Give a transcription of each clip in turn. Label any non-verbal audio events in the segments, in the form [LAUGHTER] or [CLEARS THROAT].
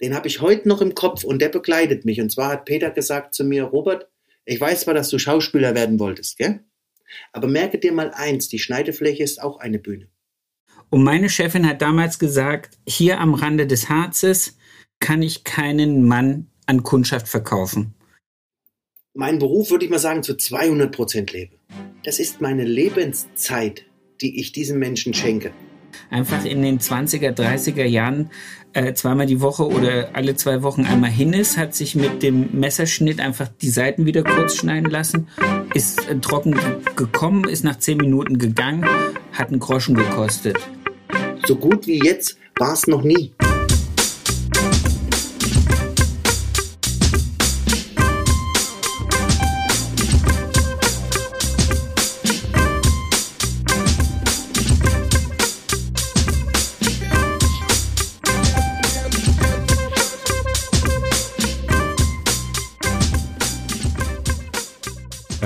den habe ich heute noch im Kopf und der begleitet mich. Und zwar hat Peter gesagt zu mir, Robert, ich weiß zwar, dass du Schauspieler werden wolltest, gell? Aber merke dir mal eins, die Schneidefläche ist auch eine Bühne. Und meine Chefin hat damals gesagt, hier am Rande des Harzes kann ich keinen Mann an Kundschaft verkaufen. Mein Beruf, würde ich mal sagen, zu 200 Prozent lebe. Das ist meine Lebenszeit, die ich diesen Menschen schenke. Einfach in den 20er, 30er Jahren äh, zweimal die Woche oder alle zwei Wochen einmal hin ist, hat sich mit dem Messerschnitt einfach die Seiten wieder kurz schneiden lassen, ist äh, trocken gekommen, ist nach zehn Minuten gegangen, hat einen Groschen gekostet. So gut wie jetzt war es noch nie.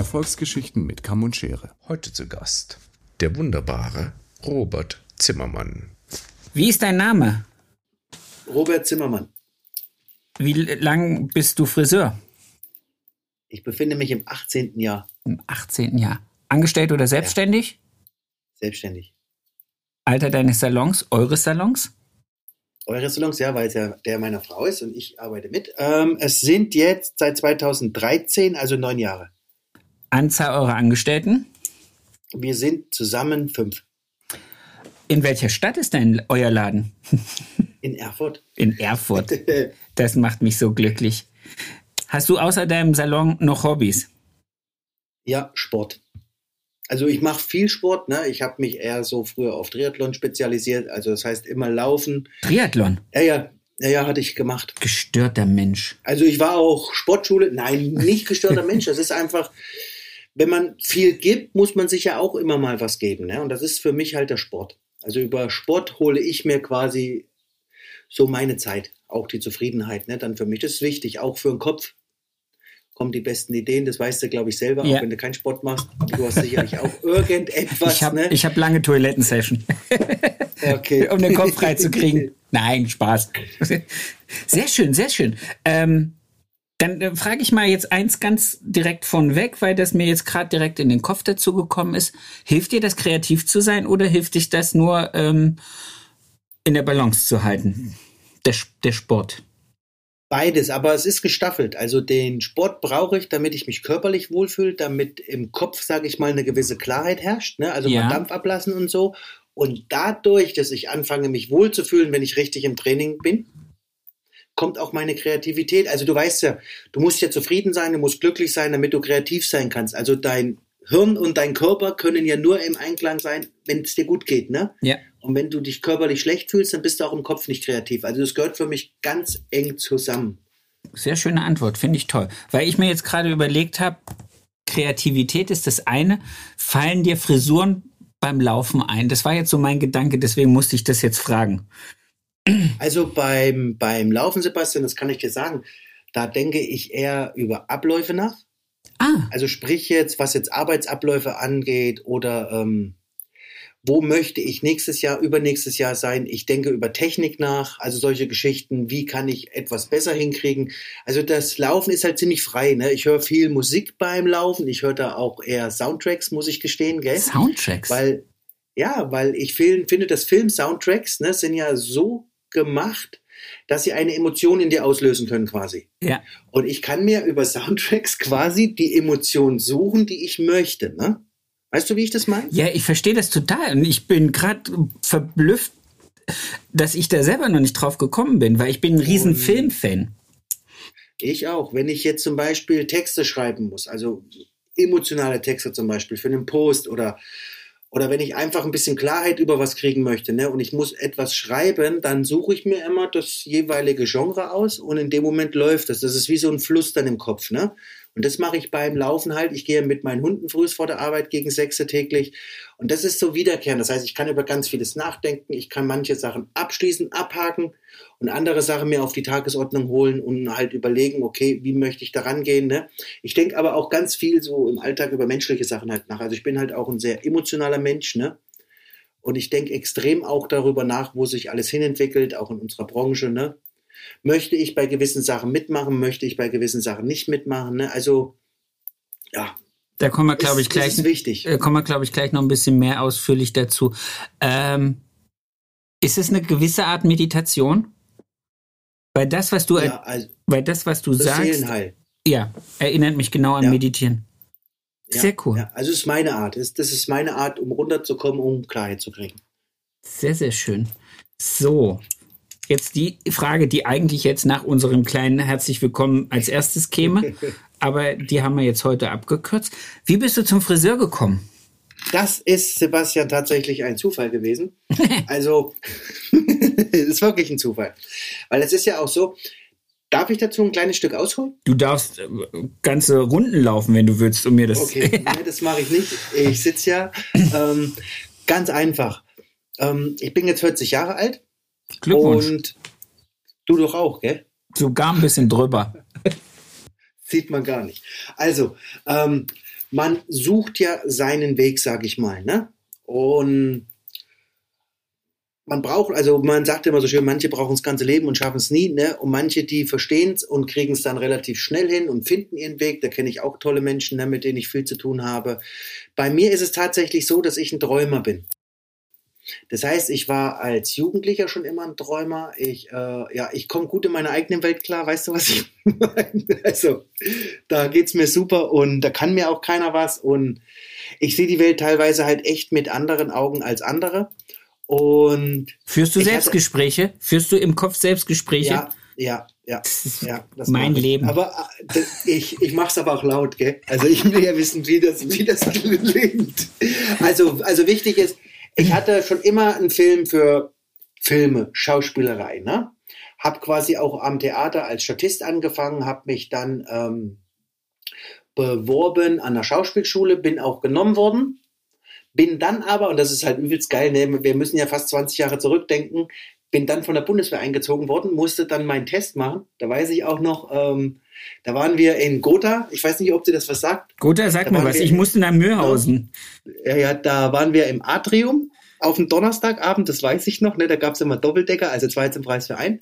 Erfolgsgeschichten mit Kamm und Schere. Heute zu Gast der wunderbare Robert Zimmermann. Wie ist dein Name? Robert Zimmermann. Wie lang bist du Friseur? Ich befinde mich im 18. Jahr. Im 18. Jahr. Angestellt oder selbstständig? Ja. Selbstständig. Alter deines Salons, eures Salons? Eure Salons, ja, weil es ja der meiner Frau ist und ich arbeite mit. Ähm, es sind jetzt seit 2013, also neun Jahre. Anzahl eurer Angestellten? Wir sind zusammen fünf. In welcher Stadt ist denn euer Laden? [LAUGHS] In Erfurt. In Erfurt. Das macht mich so glücklich. Hast du außer deinem Salon noch Hobbys? Ja, Sport. Also ich mache viel Sport. Ne? Ich habe mich eher so früher auf Triathlon spezialisiert. Also das heißt immer Laufen. Triathlon? Ja, ja. Ja, ja, hatte ich gemacht. Gestörter Mensch. Also ich war auch Sportschule. Nein, nicht gestörter Mensch. Das ist einfach, wenn man viel gibt, muss man sich ja auch immer mal was geben. Ne? Und das ist für mich halt der Sport. Also über Sport hole ich mir quasi so meine Zeit, auch die Zufriedenheit. Ne? Dann für mich das ist wichtig, auch für den Kopf kommen die besten Ideen. Das weißt du, glaube ich, selber, ja. auch wenn du keinen Sport machst. Du hast sicherlich auch [LAUGHS] irgendetwas. Ich habe ne? hab lange Toilettensession. [LAUGHS] okay. [LAUGHS] um den Kopf frei zu kriegen. Nein, Spaß. Sehr schön, sehr schön. Ähm, dann äh, frage ich mal jetzt eins ganz direkt von weg, weil das mir jetzt gerade direkt in den Kopf dazu gekommen ist. Hilft dir das, kreativ zu sein oder hilft dich das nur ähm, in der Balance zu halten? Der, der Sport. Beides, aber es ist gestaffelt. Also den Sport brauche ich, damit ich mich körperlich wohlfühle, damit im Kopf, sage ich mal, eine gewisse Klarheit herrscht. Ne? Also ja. mal Dampf ablassen und so. Und dadurch, dass ich anfange, mich wohlzufühlen, wenn ich richtig im Training bin, kommt auch meine Kreativität. Also du weißt ja, du musst ja zufrieden sein, du musst glücklich sein, damit du kreativ sein kannst. Also dein Hirn und dein Körper können ja nur im Einklang sein, wenn es dir gut geht, ne? Ja. Und wenn du dich körperlich schlecht fühlst, dann bist du auch im Kopf nicht kreativ. Also das gehört für mich ganz eng zusammen. Sehr schöne Antwort, finde ich toll. Weil ich mir jetzt gerade überlegt habe, Kreativität ist das eine. Fallen dir Frisuren beim Laufen ein? Das war jetzt so mein Gedanke, deswegen musste ich das jetzt fragen. [CLEARS THROAT] Also beim, beim Laufen, Sebastian, das kann ich dir sagen, da denke ich eher über Abläufe nach. Ah. Also sprich jetzt, was jetzt Arbeitsabläufe angeht oder ähm, wo möchte ich nächstes Jahr, übernächstes Jahr sein? Ich denke über Technik nach, also solche Geschichten, wie kann ich etwas besser hinkriegen? Also das Laufen ist halt ziemlich frei. Ne? Ich höre viel Musik beim Laufen, ich höre da auch eher Soundtracks, muss ich gestehen, gell? Soundtracks? Weil, ja, weil ich finde, dass Film-Soundtracks ne, sind ja so gemacht, dass sie eine Emotion in dir auslösen können quasi. Ja. Und ich kann mir über Soundtracks quasi die Emotion suchen, die ich möchte. Ne? Weißt du, wie ich das meine? Ja, ich verstehe das total. Und ich bin gerade verblüfft, dass ich da selber noch nicht drauf gekommen bin, weil ich bin ein riesen Filmfan. Ich auch. Wenn ich jetzt zum Beispiel Texte schreiben muss, also emotionale Texte zum Beispiel für einen Post oder oder wenn ich einfach ein bisschen Klarheit über was kriegen möchte, ne, und ich muss etwas schreiben, dann suche ich mir immer das jeweilige Genre aus und in dem Moment läuft es. Das. ist wie so ein Fluss dann im Kopf, ne? Und das mache ich beim Laufen halt. Ich gehe mit meinen Hunden früh vor der Arbeit gegen sechs täglich. Und das ist so wiederkehrend. Das heißt, ich kann über ganz vieles nachdenken. Ich kann manche Sachen abschließen, abhaken und andere Sachen mir auf die Tagesordnung holen und halt überlegen, okay, wie möchte ich da rangehen. Ne? Ich denke aber auch ganz viel so im Alltag über menschliche Sachen halt nach. Also ich bin halt auch ein sehr emotionaler Mensch, ne? Und ich denke extrem auch darüber nach, wo sich alles hinentwickelt, auch in unserer Branche, ne? Möchte ich bei gewissen Sachen mitmachen? Möchte ich bei gewissen Sachen nicht mitmachen? Ne? Also, ja. Da kommen wir, glaube ich, gleich. Das ist wichtig. Äh, kommen wir, glaube ich, gleich noch ein bisschen mehr ausführlich dazu. Ähm, ist es eine gewisse Art Meditation? Weil das, was du, ja, also, weil das, was du sagst, Seelenheil. ja, erinnert mich genau an ja. Meditieren. Sehr ja, cool. Ja, also es ist meine Art. Das ist meine Art, um runterzukommen, um Klarheit zu kriegen. Sehr, sehr schön. So, jetzt die Frage, die eigentlich jetzt nach unserem kleinen Herzlich Willkommen als erstes käme, [LAUGHS] aber die haben wir jetzt heute abgekürzt. Wie bist du zum Friseur gekommen? Das ist, Sebastian, tatsächlich ein Zufall gewesen. [LAUGHS] Also, [LAUGHS] es ist wirklich ein Zufall. Weil es ist ja auch so, Darf ich dazu ein kleines Stück ausholen? Du darfst äh, ganze Runden laufen, wenn du willst, um mir das. Okay, nee, das mache ich nicht. Ich sitze ja ähm, ganz einfach. Ähm, ich bin jetzt 40 Jahre alt. Glückwunsch. Und du doch auch, gell? Sogar ein bisschen drüber. [LAUGHS] Sieht man gar nicht. Also, ähm, man sucht ja seinen Weg, sag ich mal, ne? Und man braucht, also man sagt immer so schön, manche brauchen das ganze Leben und schaffen es nie, ne? Und manche, die verstehen es und kriegen es dann relativ schnell hin und finden ihren Weg. Da kenne ich auch tolle Menschen, ne, mit denen ich viel zu tun habe. Bei mir ist es tatsächlich so, dass ich ein Träumer bin. Das heißt, ich war als Jugendlicher schon immer ein Träumer. Ich, äh, ja, ich komme gut in meiner eigenen Welt klar. Weißt du, was [LAUGHS] ich meine? Also, da geht's mir super und da kann mir auch keiner was. Und ich sehe die Welt teilweise halt echt mit anderen Augen als andere. Und führst du Selbstgespräche? Hatte, führst du im Kopf Selbstgespräche? Ja, ja, ja, ja. mein Leben. Aber äh, ich, ich mache es aber auch laut, gell? Also ich will ja wissen, wie das, wie das [LAUGHS] klingt. Also, also wichtig ist, ich hatte schon immer einen Film für Filme, Schauspielerei, ne? Hab quasi auch am Theater als Statist angefangen, habe mich dann ähm, beworben an der Schauspielschule, bin auch genommen worden bin dann aber, und das ist halt übelst geil, ne, wir müssen ja fast 20 Jahre zurückdenken, bin dann von der Bundeswehr eingezogen worden, musste dann meinen Test machen. Da weiß ich auch noch, ähm, da waren wir in Gotha. Ich weiß nicht, ob dir das was sagt. Gotha, sag mir was. Ich musste nach Mühlhausen. Ja, ja, da waren wir im Atrium auf dem Donnerstagabend, das weiß ich noch, ne, da gab es immer Doppeldecker, also zwei zum Preis für einen.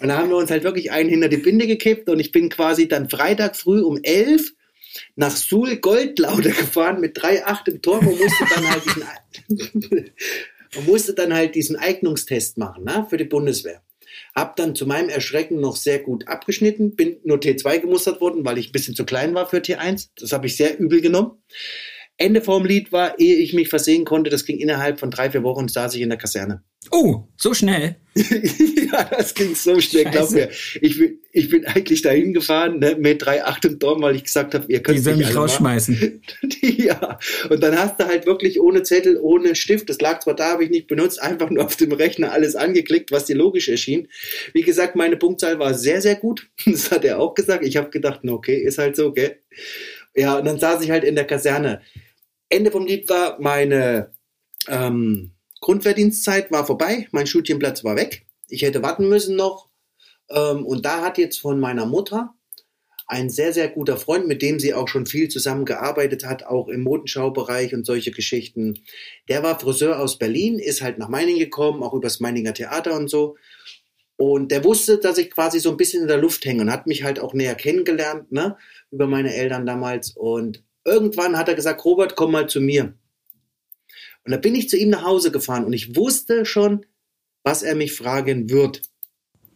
Und da haben wir uns halt wirklich einen hinter die Binde gekippt und ich bin quasi dann Freitag früh um elf nach Suhl Goldlauder [LAUGHS] gefahren mit 3,8 im Tor und musste dann halt diesen, [LAUGHS] musste dann halt diesen Eignungstest machen ne, für die Bundeswehr. Hab dann zu meinem Erschrecken noch sehr gut abgeschnitten, bin nur T2 gemustert worden, weil ich ein bisschen zu klein war für T1. Das habe ich sehr übel genommen. Ende vom Lied war, ehe ich mich versehen konnte, das ging innerhalb von drei, vier Wochen, saß ich in der Kaserne. Oh, so schnell. [LAUGHS] ja, das ging so schnell, glaub mir. Ich bin, ich bin eigentlich dahin gefahren ne, mit 3,8 im Dorn, weil ich gesagt habe, ihr könnt Die sollen mich rausschmeißen. [LAUGHS] ja, und dann hast du halt wirklich ohne Zettel, ohne Stift, das lag zwar da, habe ich nicht benutzt, einfach nur auf dem Rechner alles angeklickt, was dir logisch erschien. Wie gesagt, meine Punktzahl war sehr, sehr gut. [LAUGHS] Das hat er auch gesagt. Ich habe gedacht, okay, ist halt so, gell? Ja, und dann saß ich halt in der Kaserne. Ende vom Lied war meine ähm, Grundverdienstzeit war vorbei, mein Studienplatz war weg. Ich hätte warten müssen noch. Ähm, und da hat jetzt von meiner Mutter ein sehr, sehr guter Freund, mit dem sie auch schon viel zusammengearbeitet hat, auch im Modenschaubereich und solche Geschichten. Der war Friseur aus Berlin, ist halt nach Meiningen gekommen, auch übers Meininger Theater und so. Und der wusste, dass ich quasi so ein bisschen in der Luft hänge und hat mich halt auch näher kennengelernt, ne, über meine Eltern damals. Und irgendwann hat er gesagt, Robert, komm mal zu mir. Und da bin ich zu ihm nach Hause gefahren und ich wusste schon, was er mich fragen wird.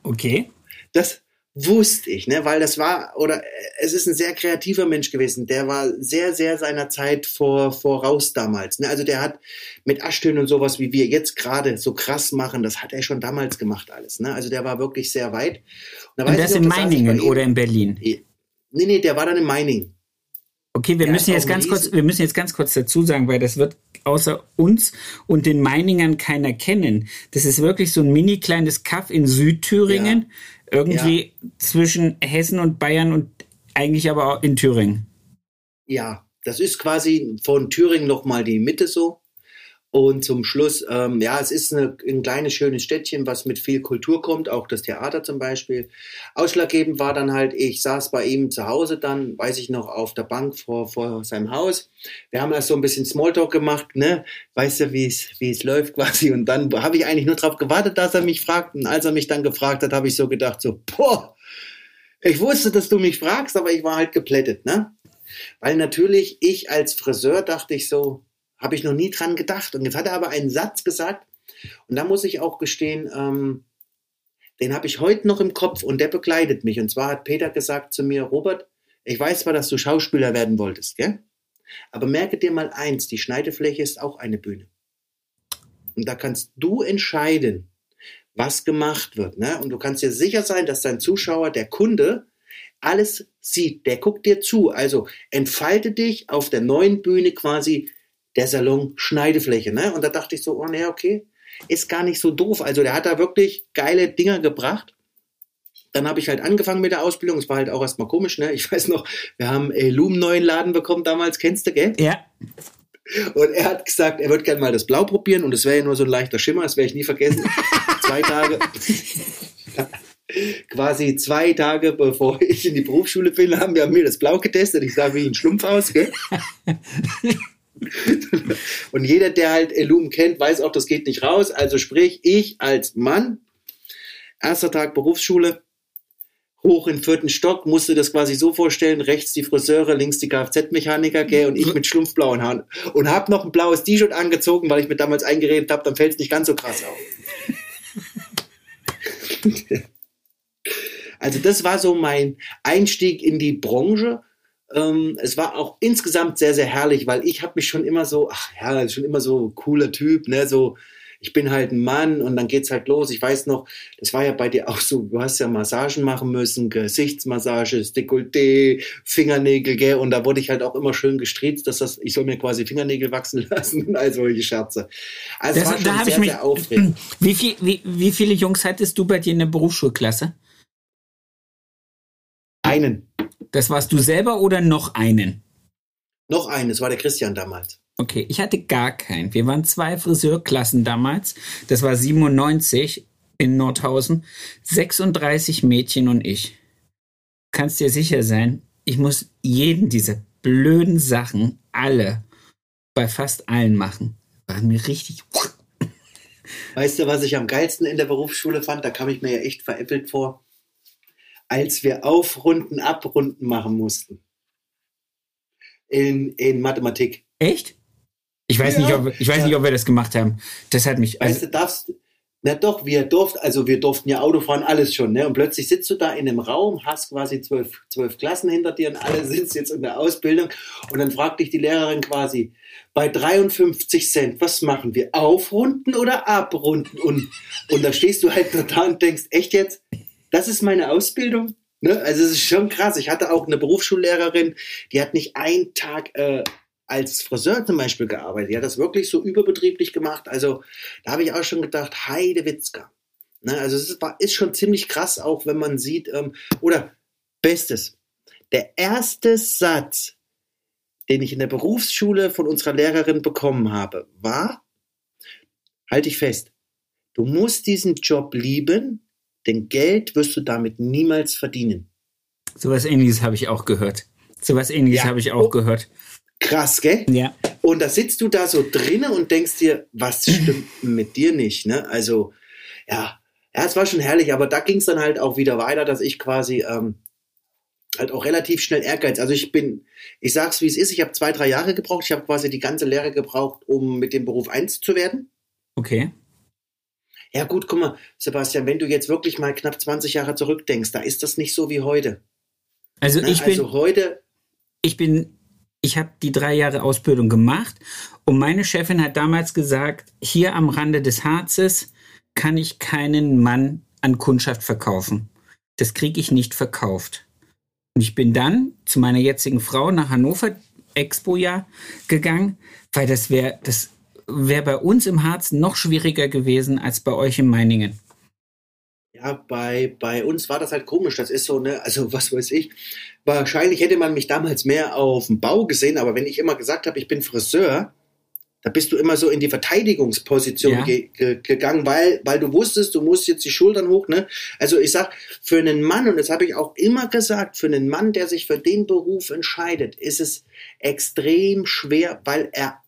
Okay. Das wusste ich, ne, weil das war, oder es ist ein sehr kreativer Mensch gewesen. Der war sehr, sehr seiner Zeit vor, voraus damals. Ne? Also der hat mit Aschtönen und sowas, wie wir jetzt gerade so krass machen, das hat er schon damals gemacht alles. Ne? Also der war wirklich sehr weit. Und, da und das in Meiningen oder in Berlin? Nee, nee, der war dann in Meiningen. Okay, wir müssen jetzt ganz kurz, wir müssen jetzt ganz kurz dazu sagen, weil das wird außer uns und den Meiningern keiner kennen. Das ist wirklich so ein mini kleines Kaff in Südthüringen, ja. irgendwie ja. zwischen Hessen und Bayern und eigentlich aber auch in Thüringen. Ja, das ist quasi von Thüringen nochmal die Mitte so. Und zum Schluss, ähm, ja, es ist eine, ein kleines, schönes Städtchen, was mit viel Kultur kommt, auch das Theater zum Beispiel. Ausschlaggebend war dann halt, ich saß bei ihm zu Hause dann, weiß ich noch, auf der Bank vor, vor seinem Haus. Wir haben erst so ein bisschen Smalltalk gemacht, ne? Weißt du, wie es, wie es läuft [LAUGHS] quasi. Und dann habe ich eigentlich nur darauf gewartet, dass er mich fragt. Und als er mich dann gefragt hat, habe ich so gedacht, so, boah, ich wusste, dass du mich fragst, aber ich war halt geplättet, ne? Weil natürlich ich als Friseur dachte ich so, habe ich noch nie dran gedacht. Und jetzt hat er aber einen Satz gesagt, und da muss ich auch gestehen, ähm, den habe ich heute noch im Kopf und der begleitet mich. Und zwar hat Peter gesagt zu mir, Robert, ich weiß zwar, dass du Schauspieler werden wolltest, gell? aber merke dir mal eins, die Schneidefläche ist auch eine Bühne. Und da kannst du entscheiden, was gemacht wird. Ne? Und du kannst dir sicher sein, dass dein Zuschauer, der Kunde, alles sieht. Der guckt dir zu. Also entfalte dich auf der neuen Bühne quasi der Salon Schneidefläche. Ne? Und da dachte ich so, oh ne, okay, ist gar nicht so doof. Also der hat da wirklich geile Dinger gebracht. Dann habe ich halt angefangen mit der Ausbildung. Es war halt auch erstmal komisch, ne? Ich [LAUGHS] weiß noch, wir haben äh, Loom neuen Laden bekommen damals, kennst du, gell? Ja. Und er hat gesagt, er würde gerne mal das Blau probieren und es wäre ja nur so ein leichter Schimmer, das werde ich nie vergessen. [LAUGHS] zwei Tage, quasi zwei Tage bevor ich in die Berufsschule bin, haben wir mir das Blau getestet. Ich sah wie ein Schlumpf aus, gell? [LAUGHS] [LAUGHS] Und jeder, der halt Elum kennt, weiß auch, das geht nicht raus. Also sprich, ich als Mann, erster Tag Berufsschule, hoch in vierten Stock, musste das quasi so vorstellen, rechts die Friseure, links die Kfz-Mechaniker, gell, und ich mit schlumpfblauen Haaren. Und hab noch ein blaues T-Shirt angezogen, weil ich mir damals eingeredet habe, dann fällt es nicht ganz so krass auf. [LAUGHS] also das war so mein Einstieg in die Branche ähm, es war auch insgesamt sehr, sehr herrlich, weil ich habe mich schon immer so, ach ja, schon immer so cooler Typ, ne, so, ich bin halt ein Mann und dann geht's halt los. Ich weiß noch, das war ja bei dir auch so, du hast ja Massagen machen müssen, Gesichtsmassage, Dekolleté, Fingernägel, gell, und da wurde ich halt auch immer schön gestriezt, dass das, ich soll mir quasi Fingernägel wachsen [LAUGHS] lassen, also solche Scherze. Also das, war schon da sehr, mich, sehr aufregend. [CLEARS THROAT] Wie, viel, wie, wie viele Jungs hattest du bei dir in der Berufsschulklasse? Einen. Das warst du selber oder noch einen? Noch einen, das war der Christian damals. Okay, ich hatte gar keinen. Wir waren zwei Friseurklassen damals. Das war 97 in Nordhausen. 36 Mädchen und ich. Kannst dir sicher sein, ich muss jeden dieser blöden Sachen alle bei fast allen machen. War mir richtig. Weißt du, was ich am geilsten in der Berufsschule fand? Da kam ich mir ja echt veräppelt vor als wir Aufrunden, Abrunden machen mussten. In, in Mathematik. Echt? Ich weiß, ja, nicht, ob, ich weiß ja. nicht, ob wir das gemacht haben. Das hat mich. Also weißt du, darfst. Na doch, wir durften, also wir durften ja Auto fahren, alles schon, ne? Und plötzlich sitzt du da in einem Raum, hast quasi zwölf, zwölf Klassen hinter dir und alle sitzen jetzt in der Ausbildung. Und dann fragt dich die Lehrerin quasi, bei 53 Cent, was machen wir? Aufrunden oder abrunden? Und, und da stehst du halt da und denkst, echt jetzt? Das ist meine Ausbildung. Ne? Also es ist schon krass. Ich hatte auch eine Berufsschullehrerin, die hat nicht einen Tag äh, als Friseur zum Beispiel gearbeitet. Die hat das wirklich so überbetrieblich gemacht. Also da habe ich auch schon gedacht, Heidewitzka. Ne? Also es ist, ist, schon ziemlich krass, auch wenn man sieht, ähm, oder Bestes. Der erste Satz, den ich in der Berufsschule von unserer Lehrerin bekommen habe, war, halte ich fest, du musst diesen Job lieben, denn Geld wirst du damit niemals verdienen. Sowas ähnliches habe ich auch gehört. Sowas ähnliches ja. habe ich auch oh. gehört. Krass, gell? Ja. Und da sitzt du da so drinnen und denkst dir, was [LAUGHS] stimmt mit dir nicht, ne? Also, ja, ja, es war schon herrlich, aber da ging es dann halt auch wieder weiter, dass ich quasi ähm, halt auch relativ schnell Ehrgeiz. Also ich bin, ich sag's wie es ist, ich habe zwei, drei Jahre gebraucht. Ich habe quasi die ganze Lehre gebraucht, um mit dem Beruf eins zu werden. Okay. Ja gut, guck mal, Sebastian, wenn du jetzt wirklich mal knapp 20 Jahre zurückdenkst, da ist das nicht so wie heute. Also Na, ich bin also heute ich bin ich habe die drei Jahre Ausbildung gemacht und meine Chefin hat damals gesagt, hier am Rande des Harzes kann ich keinen Mann an Kundschaft verkaufen. Das kriege ich nicht verkauft. Und ich bin dann zu meiner jetzigen Frau nach Hannover Expo-Jahr gegangen, weil das wäre, das wäre bei uns im Harz noch schwieriger gewesen als bei euch in Meiningen. Ja, bei, bei uns war das halt komisch. Das ist so, ne, also was weiß ich. Wahrscheinlich hätte man mich damals mehr auf dem Bau gesehen, aber wenn ich immer gesagt habe, ich bin Friseur, Da bist du immer so in die Verteidigungsposition ja. ge ge gegangen, weil, weil du wusstest, du musst jetzt die Schultern hoch. Ne? Also ich sag, für einen Mann, und das habe ich auch immer gesagt, für einen Mann, der sich für den Beruf entscheidet, ist es extrem schwer, weil er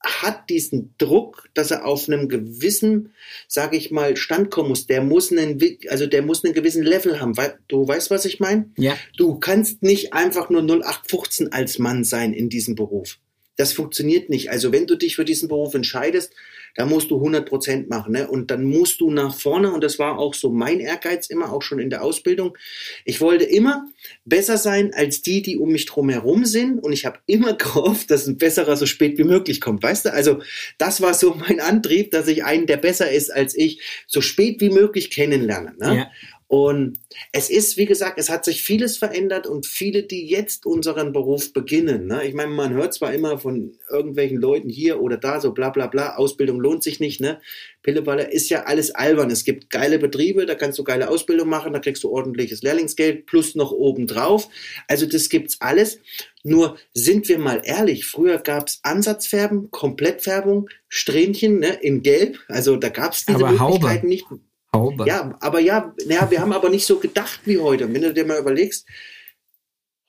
hat diesen Druck, dass er auf einem gewissen, sage ich mal, Stand kommen muss. Der muss einen, also der muss einen gewissen Level haben. Du weißt, was ich meine? Ja. Du kannst nicht einfach nur 0815 als Mann sein in diesem Beruf. Das funktioniert nicht. Also wenn du dich für diesen Beruf entscheidest, da musst du 100 Prozent machen. Ne? Und dann musst du nach vorne, und das war auch so mein Ehrgeiz immer, auch schon in der Ausbildung. Ich wollte immer besser sein als die, die um mich drum herum sind. Und ich habe immer [LAUGHS] gehofft, dass ein besserer so spät wie möglich kommt. Weißt du, also das war so [LAUGHS] mein Antrieb, dass ich einen, der besser ist als ich, so spät wie möglich kennenlerne. Ne? Ja. Und es ist, wie gesagt, es hat sich vieles verändert und viele, die jetzt unseren Beruf beginnen. Ne? Ich meine, man hört zwar immer von irgendwelchen Leuten hier oder da, so bla bla bla, Ausbildung lohnt sich nicht. Ne? Pilleballer ist ja alles albern. Es gibt geile Betriebe, da kannst du geile Ausbildung machen, da kriegst du ordentliches Lehrlingsgeld plus noch obendrauf. Also das gibt's alles. Nur sind wir mal ehrlich, früher gab's Ansatzfärben, Komplettfärbung, Strähnchen ne, in Gelb. Also da gab's diese Aber Möglichkeiten Haube. nicht. Haube. Ja, aber ja, ja, wir haben aber nicht so gedacht wie heute. Wenn du dir mal überlegst,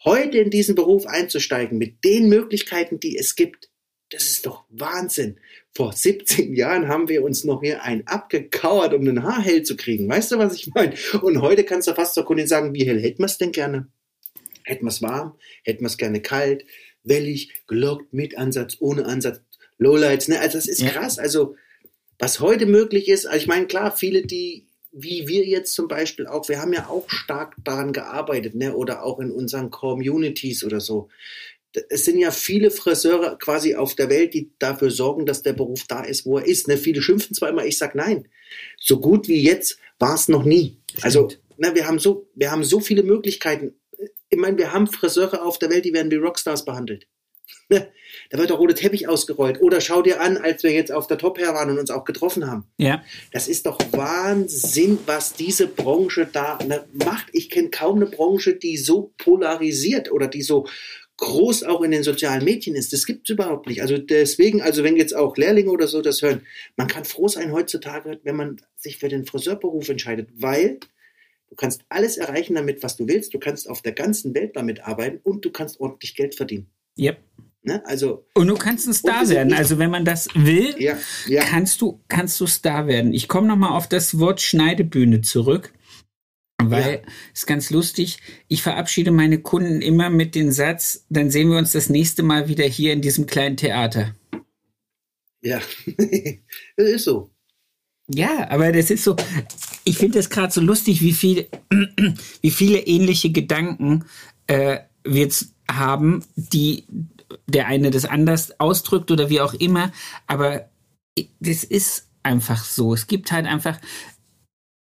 heute in diesen Beruf einzusteigen mit den Möglichkeiten, die es gibt, das ist doch Wahnsinn. Vor 17 Jahren haben wir uns noch hier ein abgekauert, um den Haar hell zu kriegen. Weißt du, was ich meine? Und heute kannst du fast zur Kundin sagen, wie hell hätten wir es denn gerne? Hätten wir es warm? Hätten wir es gerne kalt? Wellig, gelockt, mit Ansatz, ohne Ansatz, Lowlights, ne? Also das ist ja. krass. Also was heute möglich ist, also ich meine, klar, viele, die, wie wir jetzt zum Beispiel auch, wir haben ja auch stark daran gearbeitet, ne? oder auch in unseren Communities oder so. Es sind ja viele Friseure quasi auf der Welt, die dafür sorgen, dass der Beruf da ist, wo er ist. Ne? Viele schimpfen zwar immer, ich sag nein. So gut wie jetzt war es noch nie. Also, ne, wir haben so, wir haben so viele Möglichkeiten. Ich meine, wir haben Friseure auf der Welt, die werden wie Rockstars behandelt. [LAUGHS] Da wird der rote Teppich ausgerollt. Oder schau dir an, als wir jetzt auf der Top Hair waren und uns auch getroffen haben. Ja. Das ist doch Wahnsinn, was diese Branche da ne, macht. Ich kenne kaum eine Branche, die so polarisiert oder die so groß auch in den sozialen Medien ist. Das gibt es überhaupt nicht. Also deswegen, also wenn jetzt auch Lehrlinge oder so das hören, man kann froh sein heutzutage, wenn man sich für den Friseurberuf entscheidet, weil du kannst alles erreichen damit, was du willst. Du kannst auf der ganzen Welt damit arbeiten und du kannst ordentlich Geld verdienen. Yep. Ne? Also, und du kannst ein Star werden. Also wenn man das will, ja, ja. kannst du kannst du Star werden. Ich komme noch mal auf das Wort Schneidebühne zurück, weil ja. ist ganz lustig. Ich verabschiede meine Kunden immer mit dem Satz: Dann sehen wir uns das nächste Mal wieder hier in diesem kleinen Theater. Ja, [LAUGHS] das ist so. Ja, aber das ist so. Ich finde das gerade so lustig, wie viel, [CLEARS THROAT] wie viele ähnliche Gedanken äh, wir haben, die der eine das anders ausdrückt oder wie auch immer, aber das ist einfach so. Es gibt halt einfach,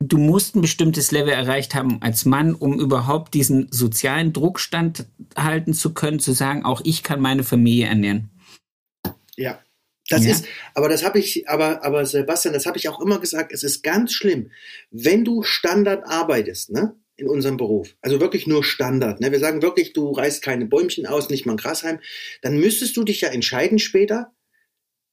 du musst ein bestimmtes Level erreicht haben als Mann, um überhaupt diesen sozialen Druckstand halten zu können, zu sagen, auch ich kann meine Familie ernähren. Ja. Das ja. ist, aber das habe ich, aber, aber Sebastian, das habe ich auch immer gesagt, es ist ganz schlimm, wenn du Standard arbeitest, ne? In unserem Beruf. Also wirklich nur Standard. Ne? Wir sagen wirklich, du reißt keine Bäumchen aus, nicht mal ein Grasheim. Dann müsstest du dich ja entscheiden später,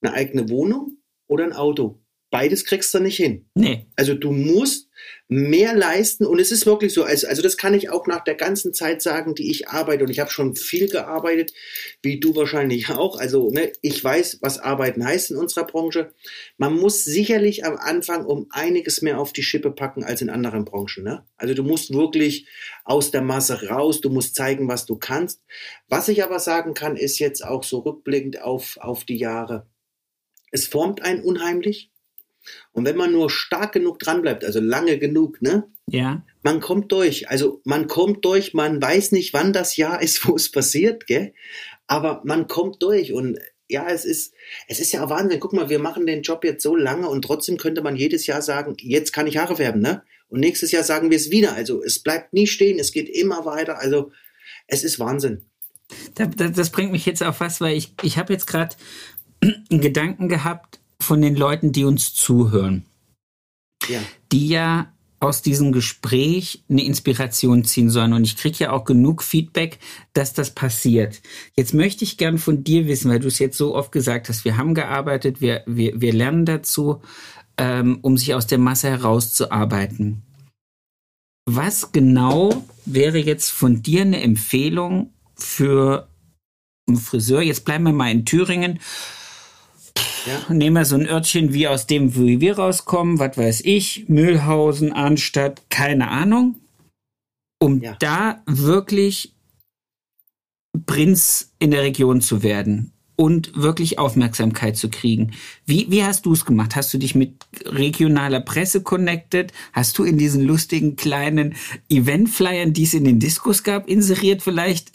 eine eigene Wohnung oder ein Auto. Beides kriegst du nicht hin. Nee. Also du musst mehr leisten und es ist wirklich so, also, also das kann ich auch nach der ganzen Zeit sagen, die ich arbeite und ich habe schon viel gearbeitet, wie du wahrscheinlich auch. Also ne, ich weiß, was Arbeiten heißt in unserer Branche. Man muss sicherlich am Anfang um einiges mehr auf die Schippe packen als in anderen Branchen. Ne? Also du musst wirklich aus der Masse raus, du musst zeigen, was du kannst. Was ich aber sagen kann, ist jetzt auch so rückblickend auf, auf die Jahre. Es formt einen unheimlich und wenn man nur stark genug dranbleibt, also lange genug, ne? Ja. Man kommt durch. Also man kommt durch, man weiß nicht, wann das Jahr ist, [LAUGHS] wo es passiert, gell? Aber man kommt durch und ja, es ist, es ist ja Wahnsinn. Guck mal, wir machen den Job jetzt so lange und trotzdem könnte man jedes Jahr sagen, jetzt kann ich Haare färben, ne? Und nächstes Jahr sagen wir es wieder. Also es bleibt nie stehen, es geht immer weiter. Also es ist Wahnsinn. Das bringt mich jetzt auf was, weil ich, ich habe jetzt gerade [CLEARS THROAT] einen Gedanken gehabt, von den Leuten, die uns zuhören. Ja. Die ja aus diesem Gespräch eine Inspiration ziehen sollen. Und ich kriege ja auch genug Feedback, dass das passiert. Jetzt möchte ich gern von dir wissen, weil du es jetzt so oft gesagt hast, wir haben gearbeitet, wir, wir, wir lernen dazu, ähm, um sich aus der Masse herauszuarbeiten. Was genau wäre jetzt von dir eine Empfehlung für einen Friseur? Jetzt bleiben wir mal in Thüringen ja. Nehmen wir so ein Örtchen wie aus dem, wo wir rauskommen, was weiß ich, Mühlhausen, Arnstadt, keine Ahnung. Um ja. da wirklich Prinz in der Region zu werden und wirklich Aufmerksamkeit zu kriegen. Wie, wie hast du es gemacht? Hast du dich mit regionaler Presse connected? Hast du in diesen lustigen kleinen Eventflyern, die es in den Diskos gab, inseriert vielleicht?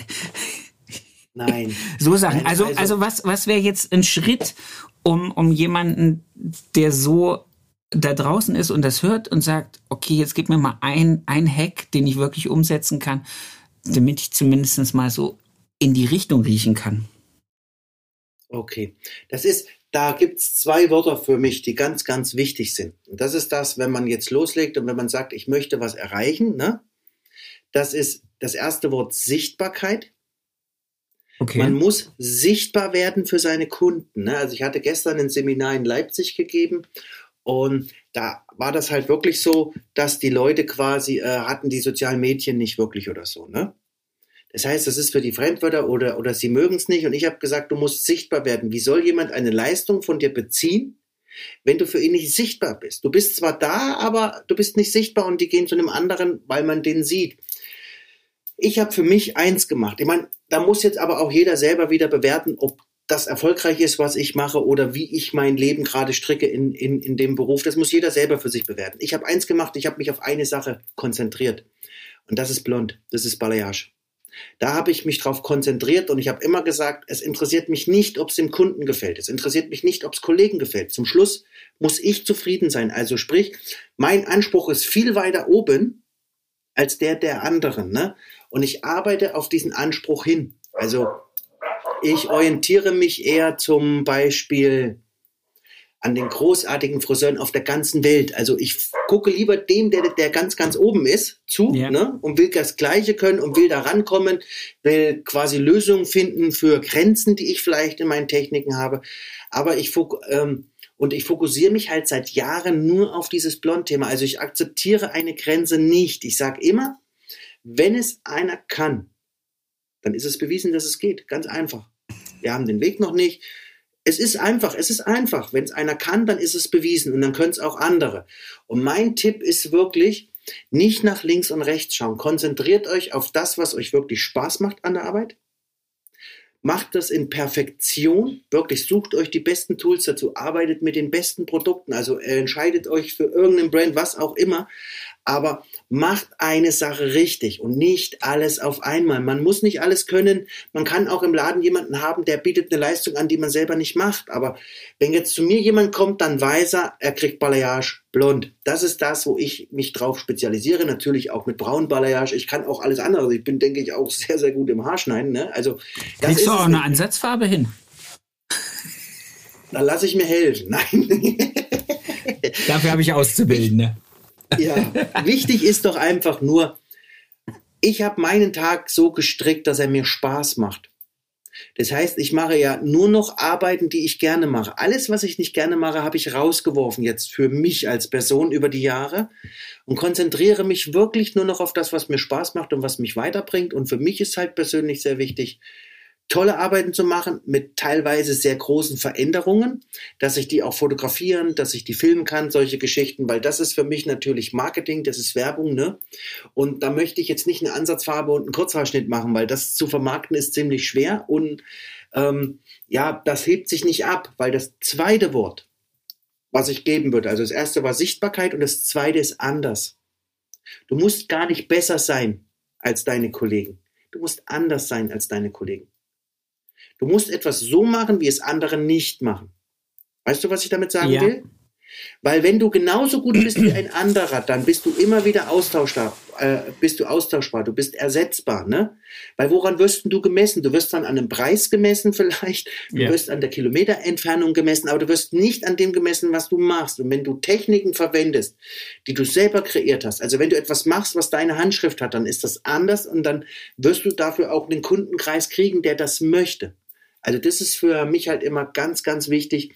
Nein. [LAUGHS] So Sachen. Also, also, also was, was wäre jetzt ein Schritt, um, um jemanden, der so da draußen ist und das hört und sagt, okay, jetzt gib mir mal ein, ein Hack, den ich wirklich umsetzen kann, damit ich zumindest mal so in die Richtung riechen kann. Okay, das ist, da gibt's zwei Wörter für mich, die ganz, ganz wichtig sind. Und das ist das, wenn man jetzt loslegt und wenn man sagt, ich möchte was erreichen, ne? Das ist das erste Wort Sichtbarkeit. Okay. Man muss sichtbar werden für seine Kunden. Ne? Also ich hatte gestern ein Seminar in Leipzig gegeben und da war das halt wirklich so, dass die Leute quasi äh, hatten die sozialen Medien nicht wirklich oder so. Ne? Das heißt, das ist für die Fremdwörter oder, oder sie mögen es nicht. Und ich habe gesagt, du musst sichtbar werden. Wie soll jemand eine Leistung von dir beziehen, wenn du für ihn nicht sichtbar bist? Du bist zwar da, aber du bist nicht sichtbar und die gehen zu einem anderen, weil man den sieht. Ich habe für mich eins gemacht. Ich meine, da muss jetzt aber auch jeder selber wieder bewerten, ob das erfolgreich ist, was ich mache oder wie ich mein Leben gerade stricke in, in, in dem Beruf. Das muss jeder selber für sich bewerten. Ich habe eins gemacht, ich habe mich auf eine Sache konzentriert. Und das ist blond, das ist Balayage. Da habe ich mich drauf konzentriert und ich habe immer gesagt, es interessiert mich nicht, ob es dem Kunden gefällt. Es interessiert mich nicht, ob es Kollegen gefällt. Zum Schluss muss ich zufrieden sein. Also sprich, mein Anspruch ist viel weiter oben als der der anderen. Ne? Und ich arbeite auf diesen Anspruch hin. Also ich orientiere mich eher zum Beispiel an den großartigen Friseuren auf der ganzen Welt. Also ich gucke lieber dem, der, der ganz, ganz oben ist, zu ja. ne, und will das Gleiche können und will da rankommen, will quasi Lösungen finden für Grenzen, die ich vielleicht in meinen Techniken habe. Aber ich ähm, und ich fokussiere mich halt seit Jahren nur auf dieses Blond-Thema. Also ich akzeptiere eine Grenze nicht. Ich sage immer, wenn es einer kann, dann ist es bewiesen, dass es geht. Ganz einfach. Wir haben den Weg noch nicht. Es ist einfach, es ist einfach. Wenn es einer kann, dann ist es bewiesen und dann können es auch andere. Und mein Tipp ist wirklich, nicht nach links und rechts schauen. Konzentriert euch auf das, was euch wirklich Spaß macht an der Arbeit. Macht das in Perfektion. Wirklich sucht euch die besten Tools dazu. Arbeitet mit den besten Produkten. Also entscheidet euch für irgendeinen Brand, was auch immer. Aber macht eine Sache richtig und nicht alles auf einmal. Man muss nicht alles können. Man kann auch im Laden jemanden haben, der bietet eine Leistung an, die man selber nicht macht. Aber wenn jetzt zu mir jemand kommt, dann weiß er, er kriegt Balayage blond. Das ist das, wo ich mich drauf spezialisiere. Natürlich auch mit braun Balayage. Ich kann auch alles andere. Ich bin, denke ich, auch sehr, sehr gut im Haarschneiden. Ne? Also, das Kriegst du auch eine Ansatzfarbe hin? Dann lasse ich mir helfen. Nein. Dafür habe ich auszubilden. Ja, wichtig ist doch einfach nur, ich habe meinen Tag so gestrickt, dass er mir Spaß macht. Das heißt, ich mache ja nur noch Arbeiten, die ich gerne mache. Alles, was ich nicht gerne mache, habe ich rausgeworfen jetzt für mich als Person über die Jahre und konzentriere mich wirklich nur noch auf das, was mir Spaß macht und was mich weiterbringt. Und für mich ist halt persönlich sehr wichtig, tolle Arbeiten zu machen mit teilweise sehr großen Veränderungen, dass ich die auch fotografieren, dass ich die filmen kann, solche Geschichten, weil das ist für mich natürlich Marketing, das ist Werbung, ne? Und da möchte ich jetzt nicht eine Ansatzfarbe und einen Kurzhaarschnitt machen, weil das zu vermarkten ist ziemlich schwer und ähm, ja, das hebt sich nicht ab, weil das zweite Wort, was ich geben würde, also das erste war Sichtbarkeit und das zweite ist anders. Du musst gar nicht besser sein als deine Kollegen. Du musst anders sein als deine Kollegen. Du musst etwas so machen, wie es andere nicht machen. Weißt du, was ich damit sagen ja. will? Weil wenn du genauso gut bist wie ein anderer, dann bist du immer wieder austauschbar. äh, bist du austauschbar, du bist ersetzbar, ne? Weil woran wirst du gemessen? Du wirst dann an einem Preis gemessen [LAUGHS] vielleicht, du yeah. wirst an der Kilometerentfernung gemessen, aber du wirst nicht an dem gemessen, was du machst. Und wenn du Techniken verwendest, die du selber kreiert hast, also wenn du etwas machst, was deine Handschrift hat, dann ist das anders und dann wirst du dafür auch einen Kundenkreis kriegen, der das möchte. Also das ist für mich halt immer ganz, ganz wichtig,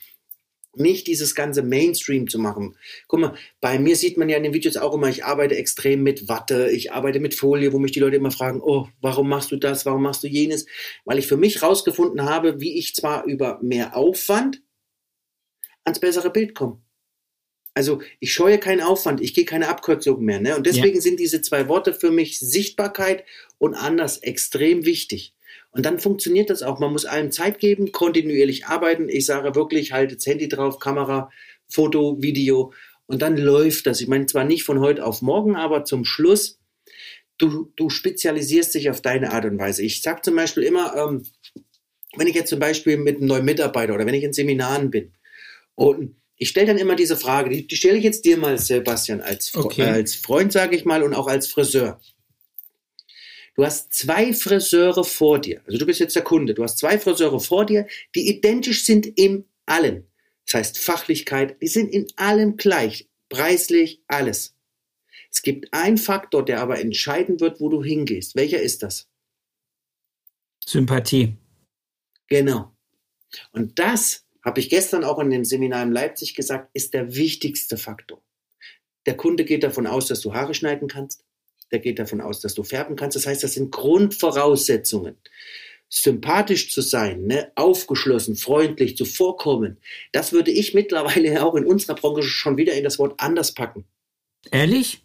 nicht dieses ganze Mainstream zu machen. Guck mal, bei mir sieht man ja in den Videos auch immer, ich arbeite extrem mit Watte, ich arbeite mit Folie, wo mich die Leute immer fragen, oh, warum machst du das, warum machst du jenes? Weil ich für mich rausgefunden habe, wie ich zwar über mehr Aufwand ans bessere Bild komme. Also ich scheue keinen Aufwand, ich gehe keine Abkürzungen mehr. Ne? Und deswegen ja. sind diese zwei Worte für mich Sichtbarkeit und anders extrem wichtig. Und dann funktioniert das auch. Man muss allem Zeit geben, kontinuierlich arbeiten. Ich sage wirklich, halte das Handy drauf, Kamera, Foto, Video und dann läuft das. Ich meine zwar nicht von heute auf morgen, aber zum Schluss, du, du spezialisierst dich auf deine Art und Weise. Ich sage zum Beispiel immer, ähm, wenn ich jetzt zum Beispiel mit einem neuen Mitarbeiter oder wenn ich in Seminaren bin und ich stelle dann immer diese Frage, die, die stelle ich jetzt dir mal, Sebastian, als, okay. äh, als Freund, sage ich mal, und auch als Friseur. Du hast zwei Friseure vor dir. Also du bist jetzt der Kunde. Du hast zwei Friseure vor dir, die identisch sind in allem. Das heißt Fachlichkeit, die sind in allem gleich. Preislich, alles. Es gibt einen Faktor, der aber entscheiden wird, wo du hingehst. Welcher ist das? Sympathie. Genau. Und das habe ich gestern auch in dem Seminar in Leipzig gesagt, ist der wichtigste Faktor. Der Kunde geht davon aus, dass du Haare schneiden kannst der geht davon aus, dass du färben kannst. Das heißt, das sind Grundvoraussetzungen. Sympathisch zu sein, ne? aufgeschlossen, freundlich, zuvorkommen, das würde ich mittlerweile [LAUGHS] auch in unserer Branche schon wieder in das Wort anders packen. Ehrlich?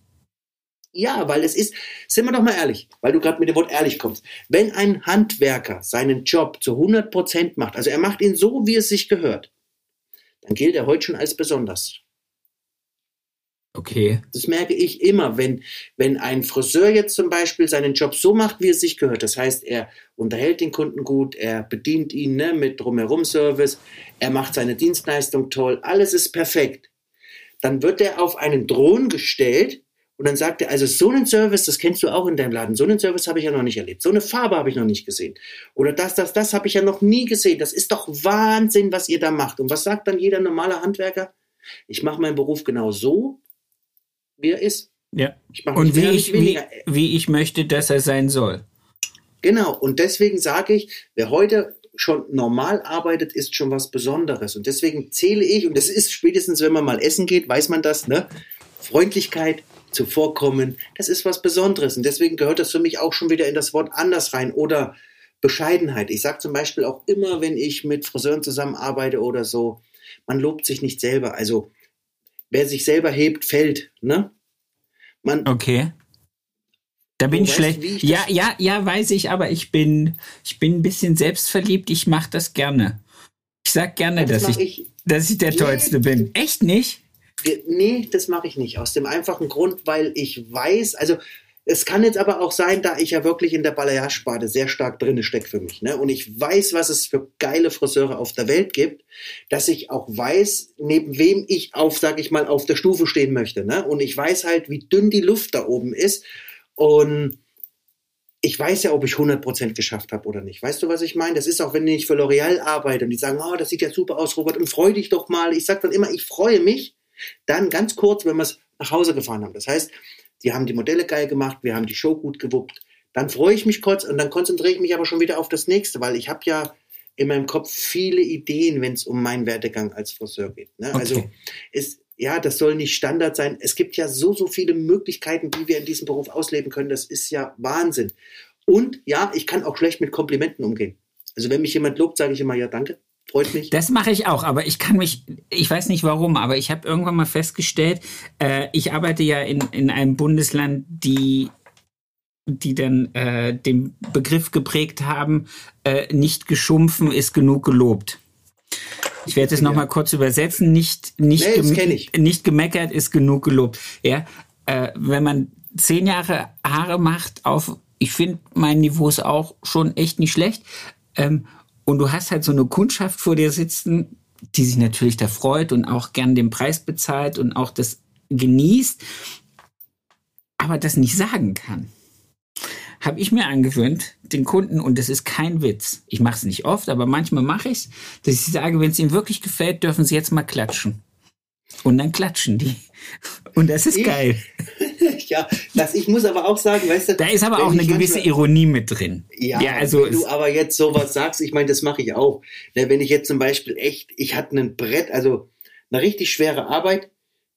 Ja, weil es ist, sind wir doch mal ehrlich, weil du gerade mit dem Wort ehrlich kommst. Wenn ein Handwerker seinen Job zu 100 Prozent macht, also er macht ihn so, wie es sich gehört, dann gilt er heute schon als besonders. Okay. Das merke ich immer, wenn, wenn ein Friseur jetzt zum Beispiel seinen Job so macht, wie es sich gehört. Das heißt, er unterhält den Kunden gut, er bedient ihn ne, mit drumherum Service, er macht seine Dienstleistung toll, alles ist perfekt. Dann wird er auf einen Drohnen gestellt und dann sagt er, also so einen Service, das kennst du auch in deinem Laden, so einen Service habe ich ja noch nicht erlebt, so eine Farbe habe ich noch nicht gesehen. Oder das, das, das habe ich ja noch nie gesehen. Das ist doch Wahnsinn, was ihr da macht. Und was sagt dann jeder normale Handwerker? Ich mache meinen Beruf genau so, wie er ist. Ja. und wie ich, wie, wie ich möchte, dass er sein soll. Genau. Und deswegen sage ich, wer heute schon normal arbeitet, ist schon was Besonderes. Und deswegen zähle ich, und das ist spätestens, wenn man mal essen geht, weiß man das, ne? Freundlichkeit, zuvorkommen, das ist was Besonderes. Und deswegen gehört das für mich auch schon wieder in das Wort anders rein oder Bescheidenheit. Ich sage zum Beispiel auch immer, wenn ich mit Friseuren zusammenarbeite oder so, man lobt sich nicht selber. Also wer sich selber hebt, fällt. Ne? Man, okay. Da bin ich schlecht. Ich ja, ja, ja, weiß ich, aber ich bin, ich bin ein bisschen selbstverliebt. Ich mache das gerne. Ich sag gerne, das dass ich, ich, dass ich der nee, Tollste bin. Echt nicht? Nee, das mache ich nicht. Aus dem einfachen Grund, weil ich weiß, also es kann jetzt aber auch sein, da ich ja wirklich in der Balayage-Sparte sehr stark drinne stecke für mich, ne? Und ich weiß, was es für geile Friseure auf der Welt gibt, dass ich auch weiß, neben wem ich auf, sag ich mal, auf der Stufe stehen möchte, ne? Und ich weiß halt, wie dünn die Luft da oben ist. Und ich weiß ja, ob ich 100% geschafft habe oder nicht. Weißt du, was ich meine? Das ist auch, wenn ich für L'Oreal arbeite und die sagen, oh, das sieht ja super aus, Robert, und freu dich doch mal. Ich sage dann immer, ich freue mich. Dann ganz kurz, wenn wir es nach Hause gefahren haben. Das heißt, die haben die Modelle geil gemacht, wir haben die Show gut gewuppt. Dann freue ich mich kurz und dann konzentriere ich mich aber schon wieder auf das nächste, weil ich habe ja in meinem Kopf viele Ideen, wenn es um meinen Werdegang als Friseur geht. Ne? Okay. Also ist ja, das soll nicht Standard sein. Es gibt ja so, so viele Möglichkeiten, die wir in diesem Beruf ausleben können. Das ist ja Wahnsinn. Und ja, ich kann auch schlecht mit Komplimenten umgehen. Also wenn mich jemand lobt, sage ich immer ja, danke. Freut mich. Das mache ich auch, aber ich kann mich, ich weiß nicht warum, aber ich habe irgendwann mal festgestellt, äh, ich arbeite ja in, in einem Bundesland, die die dann äh, den Begriff geprägt haben, äh, nicht geschumpfen ist genug gelobt. Ich werde es nochmal kurz übersetzen. Nicht, nicht, nee, nicht gemeckert ist genug gelobt. Ja, äh, wenn man zehn Jahre Haare macht auf, ich finde mein Niveau ist auch schon echt nicht schlecht. Ähm, und du hast halt so eine Kundschaft vor dir sitzen, die sich natürlich da freut und auch gern den Preis bezahlt und auch das genießt. aber das nicht sagen kann, habe ich mir angewöhnt, den Kunden, und das ist kein Witz, ich mache es nicht oft, aber manchmal mache ich es, dass ich sage, wenn es ihnen wirklich gefällt, dürfen sie jetzt mal klatschen. Und dann klatschen die. Und das ist ich, geil. [LAUGHS] ja, das, ich muss aber auch sagen, weißt du. Da ist aber auch eine gewisse manchmal, Ironie mit drin. Ja, ja also wenn du aber jetzt sowas sagst, ich meine, das mache ich auch. Ne, wenn ich jetzt zum Beispiel echt, ich hatte ein Brett, also eine richtig schwere Arbeit,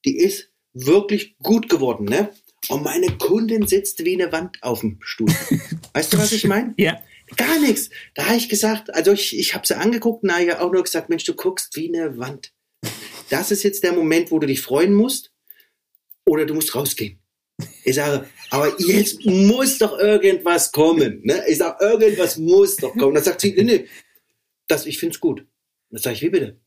die ist wirklich gut geworden, ne? Und meine Kundin sitzt wie eine Wand auf dem Stuhl. [LAUGHS] Weißt du, was ich meine? Ja. Gar nichts. Da habe ich gesagt, also ich, ich habe sie angeguckt und habe auch nur gesagt, Mensch, du guckst wie eine Wand. Das ist jetzt der Moment, wo du dich freuen musst oder du musst rausgehen. Ich sage, aber jetzt muss doch irgendwas kommen. Ne? Ich sage, irgendwas muss doch kommen. Dann sagt sie, nee, nee, das, ich finde es gut. Dann sage ich, wie bitte?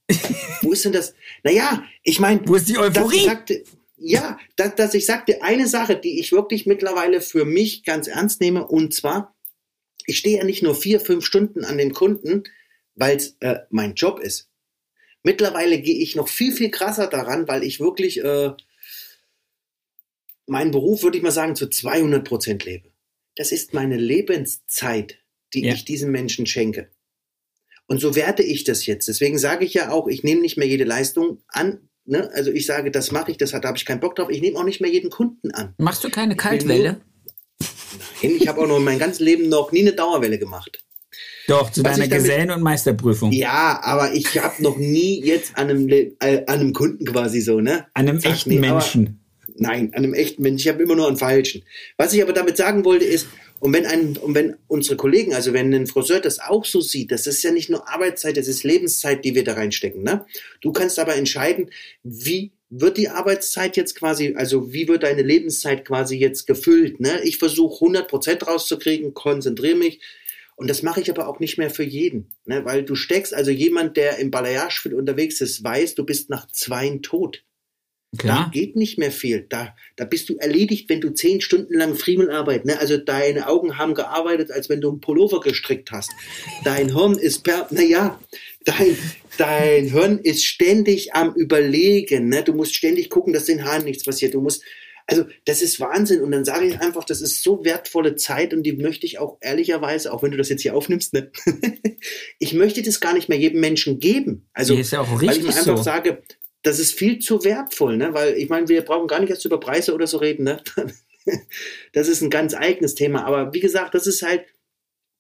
Wo ist denn das? Naja, ich meine, wo ist die Euphorie? Sagte, ja, dass, dass ich sagte, eine Sache, die ich wirklich mittlerweile für mich ganz ernst nehme, und zwar, ich stehe ja nicht nur vier, fünf Stunden an dem Kunden, weil es äh, mein Job ist. Mittlerweile gehe ich noch viel, viel krasser daran, weil ich wirklich äh, meinen Beruf, würde ich mal sagen, zu 200 Prozent lebe. Das ist meine Lebenszeit, die ja. ich diesen Menschen schenke. Und so werte ich das jetzt. Deswegen sage ich ja auch, ich nehme nicht mehr jede Leistung an, Ne? Also ich sage, das mache ich, das da habe ich keinen Bock drauf. Ich nehme auch nicht mehr jeden Kunden an. Machst du keine Kaltwelle? Nein, ich habe auch noch mein ganzes Leben noch nie eine Dauerwelle gemacht. Doch, zu deiner Gesellen- und Meisterprüfung. Ja, aber ich habe noch nie jetzt an einem, äh, an einem Kunden quasi so, ne? An einem Sag echten nee, Menschen. nein, an einem echten Menschen. Ich habe immer nur einen falschen. Was ich aber damit sagen wollte ist, und wenn, ein, und wenn unsere Kollegen, also wenn ein Friseur das auch so sieht, das ist ja nicht nur Arbeitszeit, das ist Lebenszeit, die wir da reinstecken. Ne? Du kannst aber entscheiden, wie wird die Arbeitszeit jetzt quasi, also wie wird deine Lebenszeit quasi jetzt gefüllt? Ne? Ich versuche 100 Prozent rauszukriegen, konzentriere mich. Und das mache ich aber auch nicht mehr für jeden, ne? weil du steckst, also jemand, der im Balayage unterwegs ist, weiß, du bist nach zweien tot. Klar. Da geht nicht mehr viel. Da, da bist du erledigt, wenn du zehn Stunden lang Friemel arbeitest. Ne? Also deine Augen haben gearbeitet, als wenn du einen Pullover gestrickt hast. Dein Hirn ist per, naja, dein, dein Hirn ist ständig am Überlegen. Ne? Du musst ständig gucken, dass den Haaren nichts passiert. Du musst, also das ist Wahnsinn. Und dann sage ich einfach, das ist so wertvolle Zeit und die möchte ich auch ehrlicherweise, auch wenn du das jetzt hier aufnimmst, ne? [LAUGHS] ich möchte das gar nicht mehr jedem Menschen geben. Also, ist ja auch richtig weil ich einfach so. sage, das ist viel zu wertvoll, ne? weil ich meine, wir brauchen gar nicht erst über Preise oder so reden. Ne? [LAUGHS] Das ist ein ganz eigenes Thema. Aber wie gesagt, das ist halt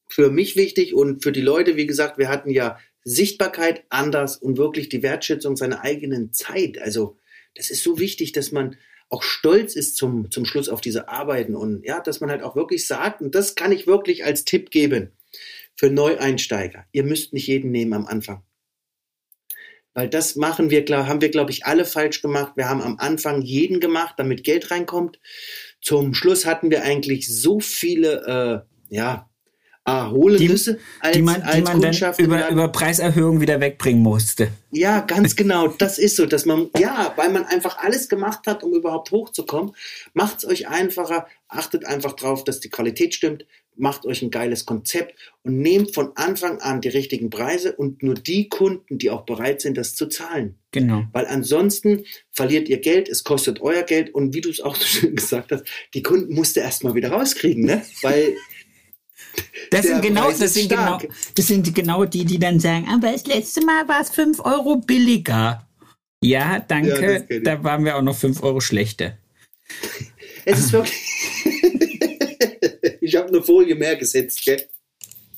für mich wichtig und für die Leute, wie gesagt, wir hatten ja Sichtbarkeit anders und wirklich die Wertschätzung seiner eigenen Zeit. Also das ist so wichtig, dass man auch stolz ist zum, zum Schluss auf diese Arbeiten und ja, dass man halt auch wirklich sagt, und das kann ich wirklich als Tipp geben für Neueinsteiger. Ihr müsst nicht jeden nehmen am Anfang. Weil das machen wir, glaub, haben wir, glaube ich, alle falsch gemacht. Wir haben am Anfang jeden gemacht, damit Geld reinkommt. Zum Schluss hatten wir eigentlich so viele, äh, ja, ah, hohle die, Nüsse als, die man, als die man dann über, über Preiserhöhungen wieder wegbringen musste. Ja, ganz genau. Das ist so, dass man, ja, weil man einfach alles gemacht hat, um überhaupt hochzukommen, macht es euch einfacher, achtet einfach drauf, dass die Qualität stimmt, macht euch ein geiles Konzept und nehmt von Anfang an die richtigen Preise und nur die Kunden, die auch bereit sind, das zu zahlen. Genau. Weil ansonsten verliert ihr Geld, es kostet euer Geld und wie du es auch [LAUGHS] so schön gesagt hast, die Kunden musst du erstmal wieder rauskriegen, ne? Weil das sind, genau, das, sind genau, das sind genau die, die dann sagen, aber das letzte Mal war es 5 Euro billiger. Ja, danke, ja, da waren wir auch noch 5 Euro schlechter. Es ist wirklich. [LAUGHS] ich habe eine Folie mehr gesetzt, gell?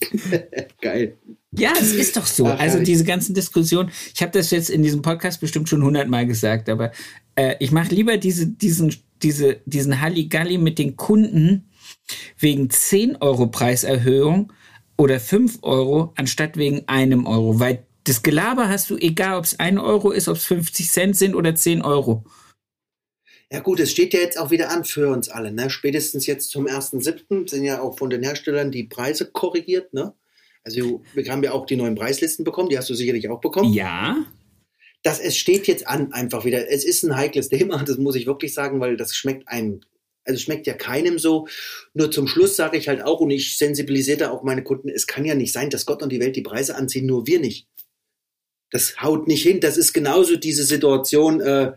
[LAUGHS] Geil. Ja, es ist doch so. Ach, also diese ganzen Diskussionen, ich habe das jetzt in diesem Podcast bestimmt schon hundertmal gesagt, aber äh, ich mache lieber diese, diesen, diese, diesen Halligalli mit den Kunden wegen 10 Euro Preiserhöhung oder 5 Euro anstatt wegen einem Euro, weil das Gelaber hast du, egal ob es 1 Euro ist, ob es 50 Cent sind oder 10 Euro. Ja gut, es steht ja jetzt auch wieder an für uns alle. Ne? Spätestens jetzt zum 1.7. sind ja auch von den Herstellern die Preise korrigiert. Ne? Also wir haben ja auch die neuen Preislisten bekommen, die hast du sicherlich auch bekommen. Ja. Das, es steht jetzt an einfach wieder. Es ist ein heikles [LAUGHS] Thema, das muss ich wirklich sagen, weil das schmeckt einem, also schmeckt ja keinem so. Nur zum Schluss sage ich halt auch, und ich sensibilisiere da auch meine Kunden, es kann ja nicht sein, dass Gott und die Welt die Preise anziehen, nur wir nicht. Das haut nicht hin. Das ist genauso diese Situation, äh,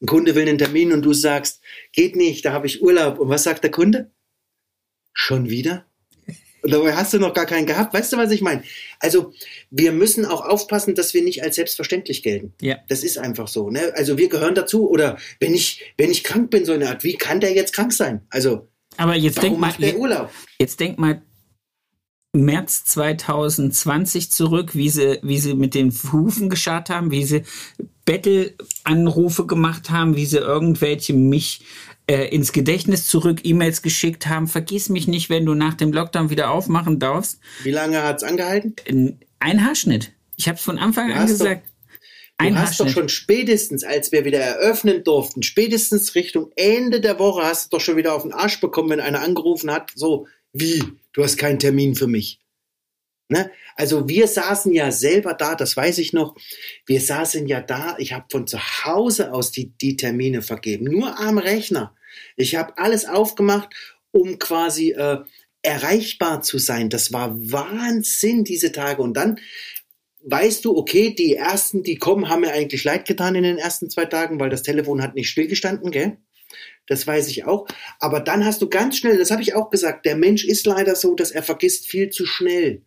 Ein Kunde will einen Termin und du sagst, geht nicht, da habe ich Urlaub. Und was sagt der Kunde? Schon wieder? Und dabei hast du noch gar keinen gehabt. Weißt du, was ich meine? Also, wir müssen auch aufpassen, dass wir nicht als selbstverständlich gelten. Ja. Das ist einfach so. Ne? Also, wir gehören dazu. Oder wenn ich, wenn ich krank bin, so eine Art, wie kann der jetzt krank sein? Also, aber jetzt denk mal, der Urlaub? jetzt denk mal März 2020 zurück, wie sie, wie sie mit den Hufen geschart haben, wie sie Bettelanrufe gemacht haben, wie sie irgendwelche mich äh, ins Gedächtnis zurück E-Mails geschickt haben. Vergiss mich nicht, wenn du nach dem Lockdown wieder aufmachen darfst. Wie lange hat es angehalten? Ein Haarschnitt. Ich habe es von Anfang an gesagt. Doch, du hast doch schon spätestens, als wir wieder eröffnen durften, spätestens Richtung Ende der Woche hast du doch schon wieder auf den Arsch bekommen, wenn einer angerufen hat, so, wie, du hast keinen Termin für mich. Ne? Also wir saßen ja selber da, das weiß ich noch, wir saßen ja da, ich habe von zu Hause aus die, die Termine vergeben, nur am Rechner. Ich habe alles aufgemacht, um quasi äh, erreichbar zu sein. Das war Wahnsinn, diese Tage. Und dann weißt du, okay, die ersten, die kommen, haben mir eigentlich leid getan in den ersten zwei Tagen, weil das Telefon hat nicht stillgestanden, gell? Das weiß ich auch. Aber dann hast du ganz schnell, das habe ich auch gesagt, der Mensch ist leider so, dass er vergisst viel zu schnell.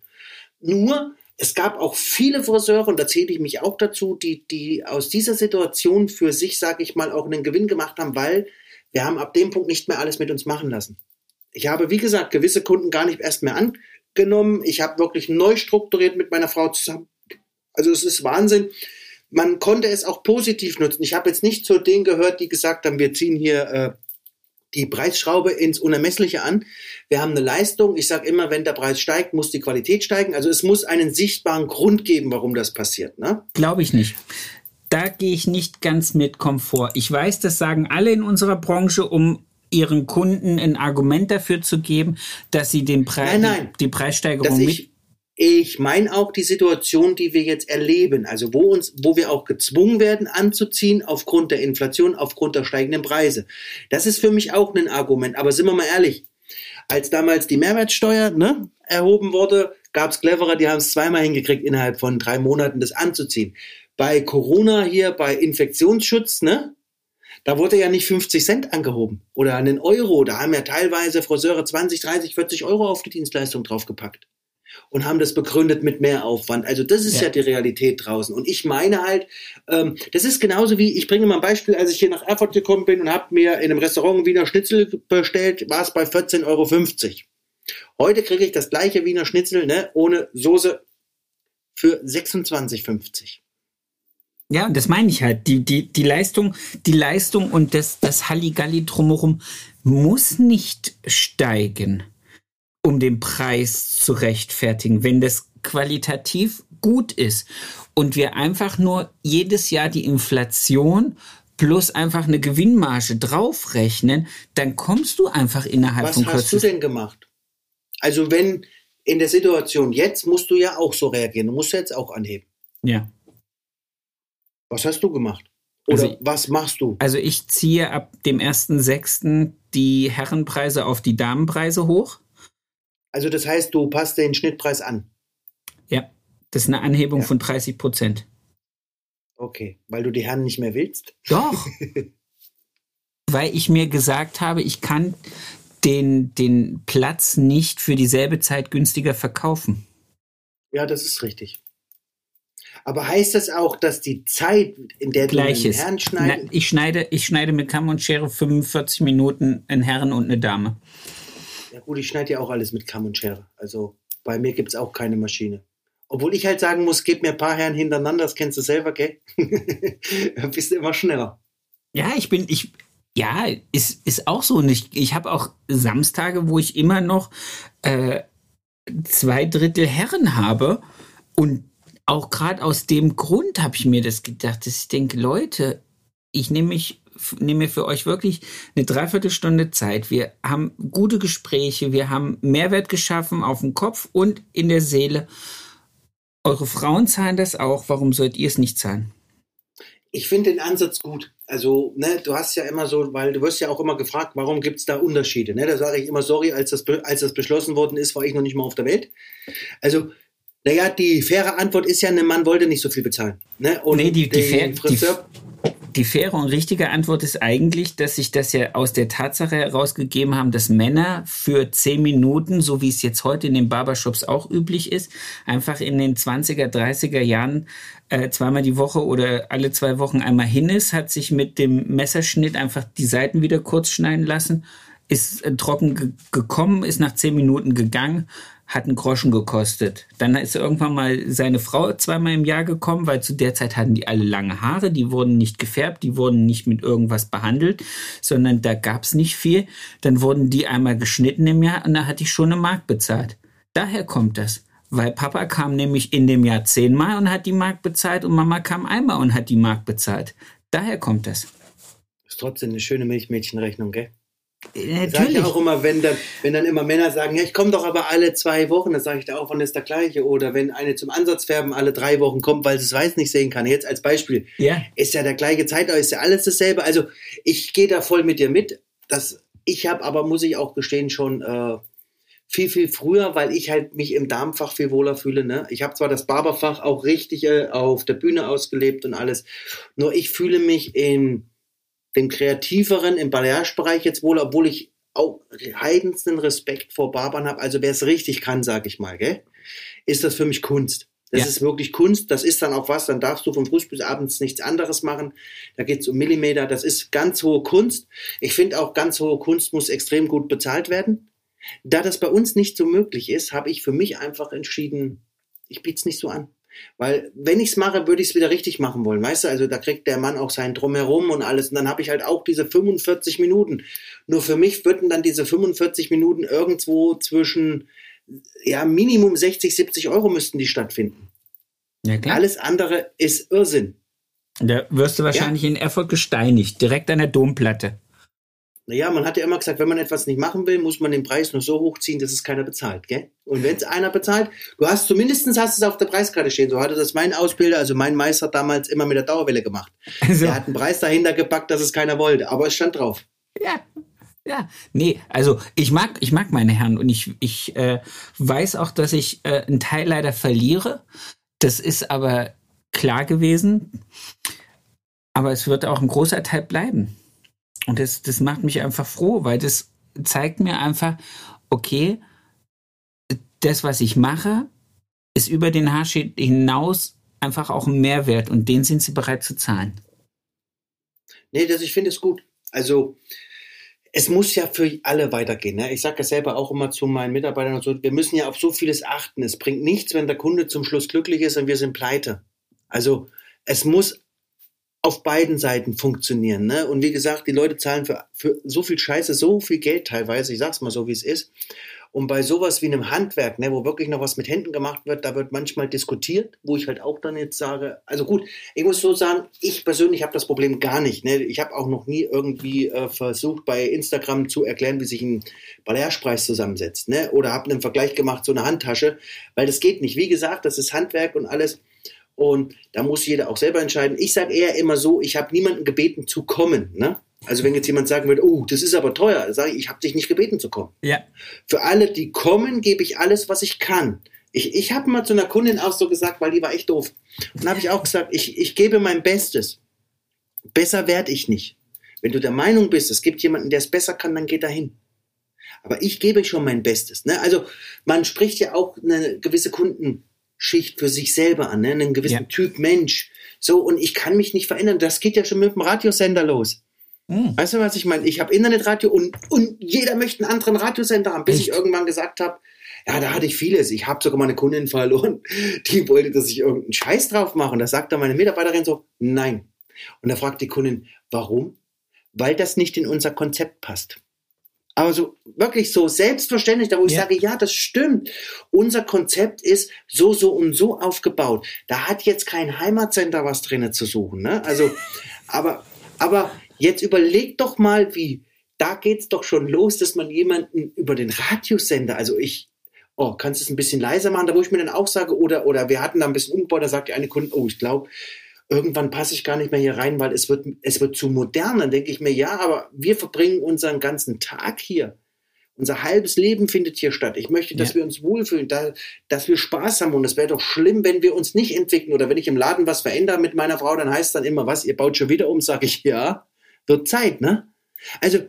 Nur, es gab auch viele Friseure, und da zähle ich mich auch dazu, die, die aus dieser Situation für sich, sage ich mal, auch einen Gewinn gemacht haben, weil wir haben ab dem Punkt nicht mehr alles mit uns machen lassen. Ich habe, wie gesagt, gewisse Kunden gar nicht erst mehr angenommen. Ich habe wirklich neu strukturiert mit meiner Frau zusammen. Also es ist Wahnsinn. Man konnte es auch positiv nutzen. Ich habe jetzt nicht zu denen gehört, die gesagt haben, wir ziehen hier äh, die Preisschraube ins Unermessliche an. Wir haben eine Leistung. Ich sage immer, wenn der Preis steigt, muss die Qualität steigen. Also es muss einen sichtbaren Grund geben, warum das passiert. Ne? Glaube ich nicht. Da gehe ich nicht ganz mit Komfort. Ich weiß, das sagen alle in unserer Branche, um ihren Kunden ein Argument dafür zu geben, dass sie den Preis, nein, nein, die, die Preissteigerung mit ich meine auch die Situation, die wir jetzt erleben, also wo uns, wo wir auch gezwungen werden anzuziehen aufgrund der Inflation, aufgrund der steigenden Preise. Das ist für mich auch ein Argument. Aber sind wir mal ehrlich, als damals die Mehrwertsteuer ne, erhoben wurde, gab es cleverer, die haben es zweimal hingekriegt, innerhalb von drei Monaten das anzuziehen. Bei Corona hier, bei Infektionsschutz, ne, da wurde ja nicht 50 Cent angehoben oder einen Euro. Da haben ja teilweise Friseure 20, 30, 40 Euro auf die Dienstleistung draufgepackt und haben das begründet mit mehr Aufwand. Also das ist ja, ja die Realität draußen. Und ich meine halt, ähm, das ist genauso wie, ich bringe mal ein Beispiel, als ich hier nach Erfurt gekommen bin und habe mir in einem Restaurant Wiener Schnitzel bestellt, war es bei 14,50 Euro. Heute kriege ich das gleiche Wiener Schnitzel ne, ohne Soße für 26,50. Ja, und das meine ich halt. Die, die, die Leistung, die Leistung und das, das Halligalli drumherum muss nicht steigen um den Preis zu rechtfertigen. Wenn das qualitativ gut ist und wir einfach nur jedes Jahr die Inflation plus einfach eine Gewinnmarge draufrechnen, dann kommst du einfach innerhalb Was von Was hast du denn gemacht? Also wenn in der Situation jetzt musst du ja auch so reagieren, du musst jetzt auch anheben. Ja. Was hast du gemacht? Oder also, was machst du? Also ich ziehe ab dem 1.6. die Herrenpreise auf die Damenpreise hoch. Also das heißt, du passt den Schnittpreis an. Ja, das ist eine Anhebung ja. von 30 Prozent. Okay, weil du die Herren nicht mehr willst? Doch. [LAUGHS] weil ich mir gesagt habe, ich kann den, den Platz nicht für dieselbe Zeit günstiger verkaufen. Ja, das ist richtig. Aber heißt das auch, dass die Zeit, in der Gleiches. du einen Herrn schneidest? Ich schneide, ich schneide mit Kamm und Schere 45 Minuten einen Herren und eine Dame. Ja gut, ich schneide ja auch alles mit Kamm und Schere. Also bei mir gibt es auch keine Maschine. Obwohl ich halt sagen muss, gib mir ein paar Herren hintereinander, das kennst du selber, gell? da [LAUGHS] bist du immer schneller. Ja, ich bin, ich, ja, ist, ist auch so. Und ich, ich habe auch Samstage, wo ich immer noch äh, zwei Drittel Herren habe. Und auch gerade aus dem Grund habe ich mir das gedacht, dass ich denke, Leute, ich nehme mich nehme für euch wirklich eine Dreiviertelstunde Zeit. Wir haben gute Gespräche, wir haben Mehrwert geschaffen auf dem Kopf und in der Seele. Eure Frauen zahlen das auch. Warum sollt ihr es nicht zahlen? Ich finde den Ansatz gut. Also, ne, du hast ja immer so, weil du wirst ja auch immer gefragt, warum gibt es da Unterschiede? Ne? Da sage ich immer, sorry, als das, als das beschlossen worden ist, war ich noch nicht mal auf der Welt. Also, naja, die faire Antwort ist ja, ein Mann wollte nicht so viel bezahlen. Ne? Und nee, die, die, fair, die, die faire und richtige Antwort ist eigentlich, dass sich das ja aus der Tatsache herausgegeben haben, dass Männer für zehn Minuten, so wie es jetzt heute in den Barbershops auch üblich ist, einfach in den 20er, 30er Jahren äh, zweimal die Woche oder alle zwei Wochen einmal hin ist, hat sich mit dem Messerschnitt einfach die Seiten wieder kurz schneiden lassen, ist äh, trocken ge gekommen, ist nach zehn Minuten gegangen, hat einen Groschen gekostet. Dann ist irgendwann mal seine Frau zweimal im Jahr gekommen, weil zu der Zeit hatten die alle lange Haare, die wurden nicht gefärbt, die wurden nicht mit irgendwas behandelt, sondern da gab's nicht viel. Dann wurden die einmal geschnitten im Jahr und da hatte ich schon eine Mark bezahlt. Daher kommt das. Weil Papa kam nämlich in dem Jahr zehnmal und hat die Mark bezahlt und Mama kam einmal und hat die Mark bezahlt. Daher kommt das. Ist trotzdem eine schöne Milchmädchenrechnung, gell? Natürlich. Sag ich auch immer, wenn dann, wenn dann immer Männer sagen, ja, ich komme doch aber alle zwei Wochen, dann sage ich da auch, wann ist der gleiche? Oder wenn eine zum Ansatzfärben alle drei Wochen kommt, weil sie das Weiß nicht sehen kann. Jetzt als Beispiel. Ja. Ist ja der gleiche Zeitraum, ist ja alles dasselbe. Also ich gehe da voll mit dir mit. Das, ich habe aber, muss ich auch gestehen, schon äh, viel, viel früher, weil ich halt mich im Darmfach viel wohler fühle. Ne? Ich habe zwar das Barberfach auch richtig äh, auf der Bühne ausgelebt und alles, nur ich fühle mich in dem kreativeren, im Balayage-Bereich jetzt wohl, obwohl ich auch heidensten Respekt vor Barbern habe. Also wer es richtig kann, sage ich mal, gell, ist das für mich Kunst. Das ja. ist wirklich Kunst. Das ist dann auch was. Dann darfst du von früh bis abends nichts anderes machen. Da geht es um Millimeter. Das ist ganz hohe Kunst. Ich finde auch ganz hohe Kunst muss extrem gut bezahlt werden. Da das bei uns nicht so möglich ist, habe ich für mich einfach entschieden, ich biete es nicht so an. Weil wenn ich es mache, würde ich es wieder richtig machen wollen, weißt du? Also da kriegt der Mann auch sein Drumherum und alles. Und dann habe ich halt auch diese 45 Minuten. Nur für mich würden dann diese 45 Minuten irgendwo zwischen, ja, Minimum 60, 70 Euro müssten die stattfinden. Ja, klar. Alles andere ist Irrsinn. Da wirst du wahrscheinlich ja. in Erfurt gesteinigt, direkt an der Domplatte. Naja, man hat ja immer gesagt, wenn man etwas nicht machen will, muss man den Preis nur so hochziehen, dass es keiner bezahlt, gell? Und wenn es einer bezahlt, du hast zumindest hast es auf der Preiskarte stehen. So hatte das mein Ausbilder, also mein Meister damals immer mit der Dauerwelle gemacht. Also. Er hat einen Preis dahinter gepackt, dass es keiner wollte, aber es stand drauf. Ja. Ja, nee, also ich mag, ich mag meine Herren und ich, ich äh, weiß auch, dass ich äh, einen Teil leider verliere. Das ist aber klar gewesen. Aber es wird auch ein großer Teil bleiben. Und das, das macht mich einfach froh, weil das zeigt mir einfach, okay, das, was ich mache, ist über den Haarschnitt hinaus einfach auch ein Mehrwert und den sind sie bereit zu zahlen. Nee, das, ich finde es gut. Also, es muss ja für alle weitergehen. Ne? Ich sage ja selber auch immer zu meinen Mitarbeitern und so, wir müssen ja auf so vieles achten. Es bringt nichts, wenn der Kunde zum Schluss glücklich ist und wir sind pleite. Also, es muss auf beiden Seiten funktionieren. Ne? Und wie gesagt, die Leute zahlen für, für so viel Scheiße so viel Geld teilweise, ich sag's mal so, wie es ist. Und bei sowas wie einem Handwerk, ne, wo wirklich noch was mit Händen gemacht wird, da wird manchmal diskutiert, wo ich halt auch dann jetzt sage, also gut, ich muss so sagen, ich persönlich habe das Problem gar nicht. Ne? Ich habe auch noch nie irgendwie äh, versucht, bei Instagram zu erklären, wie sich ein Balayage-Preis zusammensetzt. Ne? Oder habe einen Vergleich gemacht, so eine Handtasche, weil das geht nicht. Wie gesagt, das ist Handwerk und alles. Und da muss jeder auch selber entscheiden. Ich sage eher immer so, ich habe niemanden gebeten zu kommen. Ne? Also wenn jetzt jemand sagen würde, oh, das ist aber teuer, sage ich, ich habe dich nicht gebeten zu kommen. Ja. Für alle, die kommen, gebe ich alles, was ich kann. Ich, ich habe mal zu einer Kundin auch so gesagt, weil die war echt doof. Und dann habe ich auch gesagt, ich, ich gebe mein Bestes. Besser werde ich nicht. Wenn du der Meinung bist, es gibt jemanden, der es besser kann, dann geh dahin. Aber ich gebe schon mein Bestes. Ne? Also man spricht ja auch eine gewisse Kunden Schicht für sich selber an, ne? einen gewissen ja. Typ Mensch. So, und ich kann mich nicht verändern. Das geht ja schon mit dem Radiosender los. Mhm. Weißt du, was ich meine? Ich habe Internetradio und, und jeder möchte einen anderen Radiosender haben, bis Echt? ich irgendwann gesagt habe, ja, da hatte ich vieles. Ich habe sogar meine Kundin verloren, [LAUGHS] die wollte, dass ich irgendeinen Scheiß drauf mache. Und da sagt dann meine Mitarbeiterin so, nein. Und da fragt die Kundin, warum? Weil das nicht in unser Konzept passt. Aber so wirklich so selbstverständlich, da wo ich ja. sage, ja, das stimmt. Unser Konzept ist so, so und so aufgebaut. Da hat jetzt kein Heimatcenter was drinnen zu suchen. Ne? Also, [LAUGHS] aber, aber jetzt überleg doch mal, wie, da geht's doch schon los, dass man jemanden über den Radiosender, also ich, oh, kannst du es ein bisschen leiser machen, da wo ich mir dann auch sage, oder, oder wir hatten da ein bisschen umgebaut, da sagt die eine Kunde, oh, ich glaube, irgendwann passe ich gar nicht mehr hier rein, weil es wird, es wird zu modern. Dann denke ich mir, ja, aber wir verbringen unseren ganzen Tag hier. Unser halbes Leben findet hier statt. Ich möchte, dass ja. wir uns wohlfühlen, da, dass wir Spaß haben. Und es wäre doch schlimm, wenn wir uns nicht entwickeln. Oder wenn ich im Laden was verändere mit meiner Frau, dann heißt es dann immer, was, ihr baut schon wieder um, sage ich, ja, wird Zeit, ne? Also,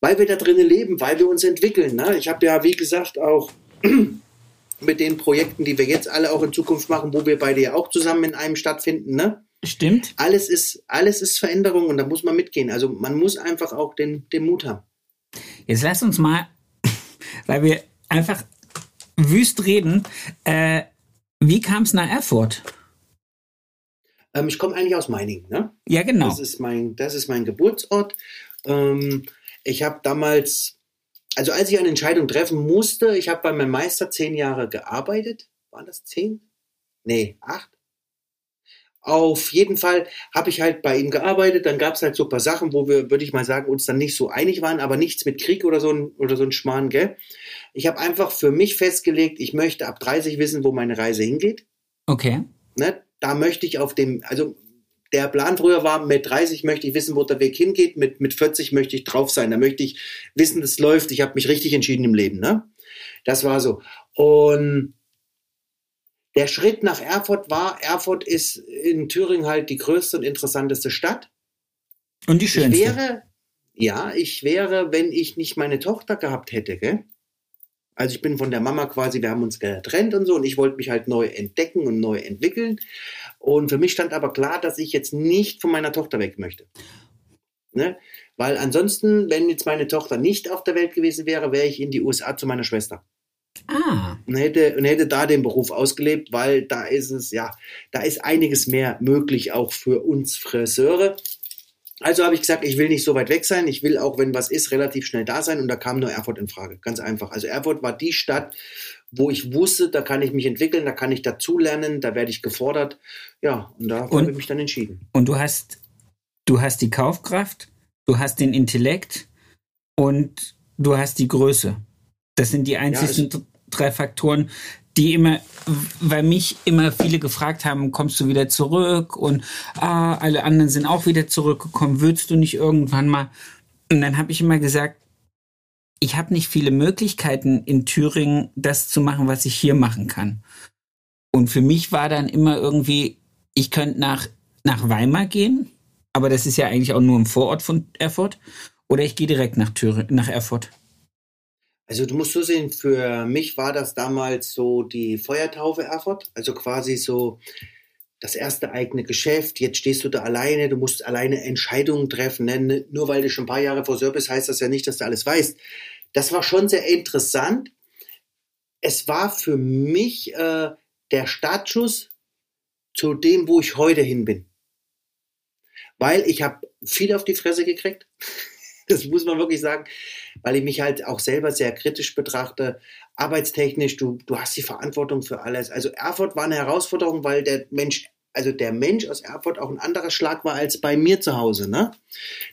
weil wir da drinnen leben, weil wir uns entwickeln. Ne? Ich habe ja, wie gesagt, auch mit den Projekten, die wir jetzt alle auch in Zukunft machen, wo wir beide ja auch zusammen in einem stattfinden, ne? Stimmt. Alles ist, alles ist Veränderung und da muss man mitgehen. Also man muss einfach auch den, den Mut haben. Jetzt lass uns mal, [LAUGHS] weil wir einfach wüst reden, äh, wie kam es nach Erfurt? Ähm, ich komme eigentlich aus Meiningen, ne? Ja, genau. Das ist mein, das ist mein Geburtsort. Ähm, ich habe damals, also als ich eine Entscheidung treffen musste, ich habe bei meinem Meister zehn Jahre gearbeitet. Waren das zehn? Nee, acht? Auf jeden Fall habe ich halt bei ihm gearbeitet. Dann gab es halt so ein paar Sachen, wo wir, würde ich mal sagen, uns dann nicht so einig waren, aber nichts mit Krieg oder so ein, oder so ein Schmarrn, gell? Ich habe einfach für mich festgelegt, ich möchte ab 30 wissen, wo meine Reise hingeht. Okay. Ne? Da möchte ich auf dem, also der Plan früher war, mit 30 möchte ich wissen, wo der Weg hingeht, mit, mit 40 möchte ich drauf sein, da möchte ich wissen, das läuft, ich habe mich richtig entschieden im Leben. Ne? Das war so. Und der Schritt nach Erfurt war, Erfurt ist in Thüringen halt die größte und interessanteste Stadt. Und die schönste. Ich wäre, ja, ich wäre, wenn ich nicht meine Tochter gehabt hätte, gell? Also ich bin von der Mama quasi, wir haben uns getrennt und so und ich wollte mich halt neu entdecken und neu entwickeln. Und für mich stand aber klar, dass ich jetzt nicht von meiner Tochter weg möchte. Ne? Weil ansonsten, wenn jetzt meine Tochter nicht auf der Welt gewesen wäre, wäre ich in die USA zu meiner Schwester. Ah. Und hätte, und hätte da den Beruf ausgelebt, weil da ist es, ja, da ist einiges mehr möglich, auch für uns Friseure. Also habe ich gesagt, ich will nicht so weit weg sein. Ich will auch, wenn was ist, relativ schnell da sein. Und da kam nur Erfurt in Frage. Ganz einfach. Also Erfurt war die Stadt, wo ich wusste, da kann ich mich entwickeln, da kann ich dazulernen, da werde ich gefordert. Ja, und da habe ich mich dann entschieden. Und du hast, du hast die Kaufkraft, du hast den Intellekt und du hast die Größe. Das sind die einzigen ja, drei Faktoren, die immer, weil mich immer viele gefragt haben, kommst du wieder zurück? Und ah, alle anderen sind auch wieder zurückgekommen, würdest du nicht irgendwann mal? Und dann habe ich immer gesagt, ich habe nicht viele Möglichkeiten in Thüringen, das zu machen, was ich hier machen kann. Und für mich war dann immer irgendwie, ich könnte nach, nach Weimar gehen, aber das ist ja eigentlich auch nur im Vorort von Erfurt. Oder ich gehe direkt nach, Thüringen, nach Erfurt. Also du musst so sehen, für mich war das damals so die Feuertaufe Erfurt, also quasi so das erste eigene Geschäft. Jetzt stehst du da alleine, du musst alleine Entscheidungen treffen. Ne? Nur weil du schon ein paar Jahre vor bist, heißt das ja nicht, dass du alles weißt. Das war schon sehr interessant. Es war für mich äh, der Startschuss zu dem, wo ich heute hin bin. Weil ich habe viel auf die Fresse gekriegt. [LAUGHS] [LAUGHS] Das muss man wirklich sagen, weil ich mich halt auch selber sehr kritisch betrachte. Arbeitstechnisch, du, du hast die Verantwortung für alles. Also Erfurt war eine Herausforderung, weil der Mensch also der Mensch aus Erfurt auch ein anderer Schlag war als bei mir zu Hause. Ne?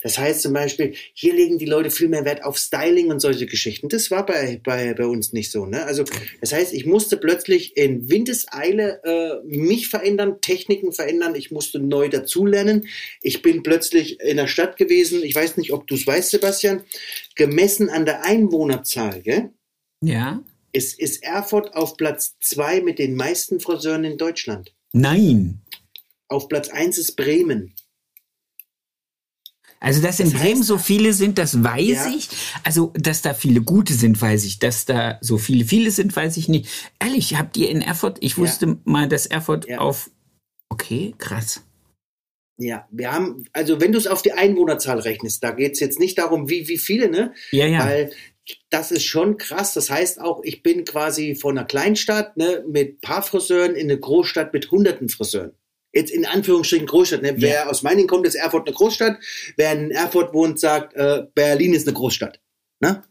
Das heißt zum Beispiel, hier legen die Leute viel mehr Wert auf Styling und solche Geschichten. Das war bei, bei, bei uns nicht so. Ne? Also das heißt, ich musste plötzlich in Windeseile äh, mich verändern, Techniken verändern. Ich musste neu dazulernen. Ich bin plötzlich in der Stadt gewesen. Ich weiß nicht, ob du es weißt, Sebastian. Gemessen an der Einwohnerzahl, gell? Ja. Es ist Erfurt auf Platz zwei mit den meisten Friseuren in Deutschland. Nein. Auf Platz 1 ist Bremen. Also, dass in das Bremen so viele sind, das weiß ja. ich. Also, dass da viele gute sind, weiß ich. Dass da so viele, viele sind, weiß ich nicht. Ehrlich, habt ihr in Erfurt, ich wusste ja. mal, dass Erfurt ja. auf. Okay, krass. Ja, wir haben, also wenn du es auf die Einwohnerzahl rechnest, da geht es jetzt nicht darum, wie, wie viele, ne? Ja, ja. Weil das ist schon krass. Das heißt auch, ich bin quasi von einer Kleinstadt ne, mit paar Friseuren in eine Großstadt mit hunderten Friseuren. Jetzt in Anführungsstrichen Großstadt. Ne? Ja. Wer aus Meiningen kommt, ist Erfurt eine Großstadt. Wer in Erfurt wohnt, sagt, äh, Berlin ist eine Großstadt. Ne?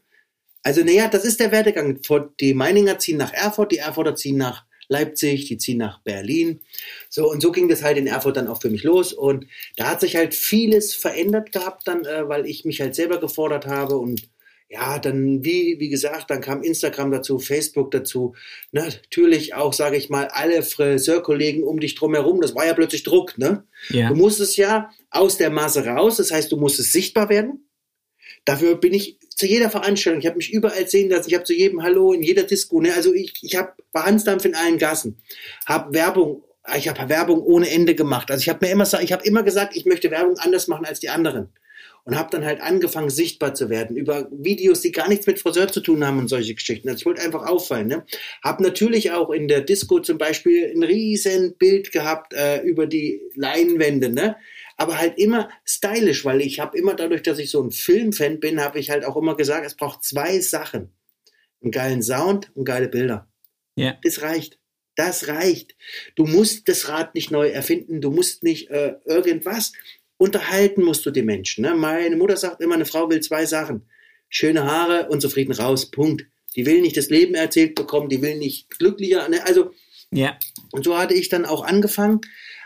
Also, naja, das ist der Werdegang. Die Meininger ziehen nach Erfurt, die Erfurter ziehen nach Leipzig, die ziehen nach Berlin. So, und so ging das halt in Erfurt dann auch für mich los. Und da hat sich halt vieles verändert gehabt dann, äh, weil ich mich halt selber gefordert habe und ja, dann, wie, wie gesagt, dann kam Instagram dazu, Facebook dazu. Natürlich auch, sage ich mal, alle Friseurkollegen um dich drumherum. Das war ja plötzlich Druck, ne? Ja. Du musstest ja aus der Masse raus, das heißt, du musstest sichtbar werden. Dafür bin ich zu jeder Veranstaltung, ich habe mich überall sehen lassen, ich habe zu jedem Hallo in jeder Disco, ne? also ich, ich habe Behanddampf in allen Gassen, habe Werbung, ich habe Werbung ohne Ende gemacht. Also ich habe mir immer, ich habe immer gesagt, ich möchte Werbung anders machen als die anderen und habe dann halt angefangen sichtbar zu werden über Videos, die gar nichts mit Friseur zu tun haben und solche Geschichten. Also ich wollte einfach auffallen. Ne? Habe natürlich auch in der Disco zum Beispiel ein riesen Bild gehabt äh, über die Leinwände, ne? aber halt immer stylisch, weil ich habe immer dadurch, dass ich so ein Filmfan bin, habe ich halt auch immer gesagt, es braucht zwei Sachen. Einen geilen Sound und geile Bilder. Ja. Das reicht. Das reicht. Du musst das Rad nicht neu erfinden, du musst nicht äh, irgendwas. Unterhalten musst du die Menschen. Ne? Meine Mutter sagt immer, eine Frau will zwei Sachen. Schöne Haare und zufrieden raus. Punkt. Die will nicht das Leben erzählt bekommen, die will nicht glücklicher. Ne? Also, ja. Und so hatte ich dann auch angefangen,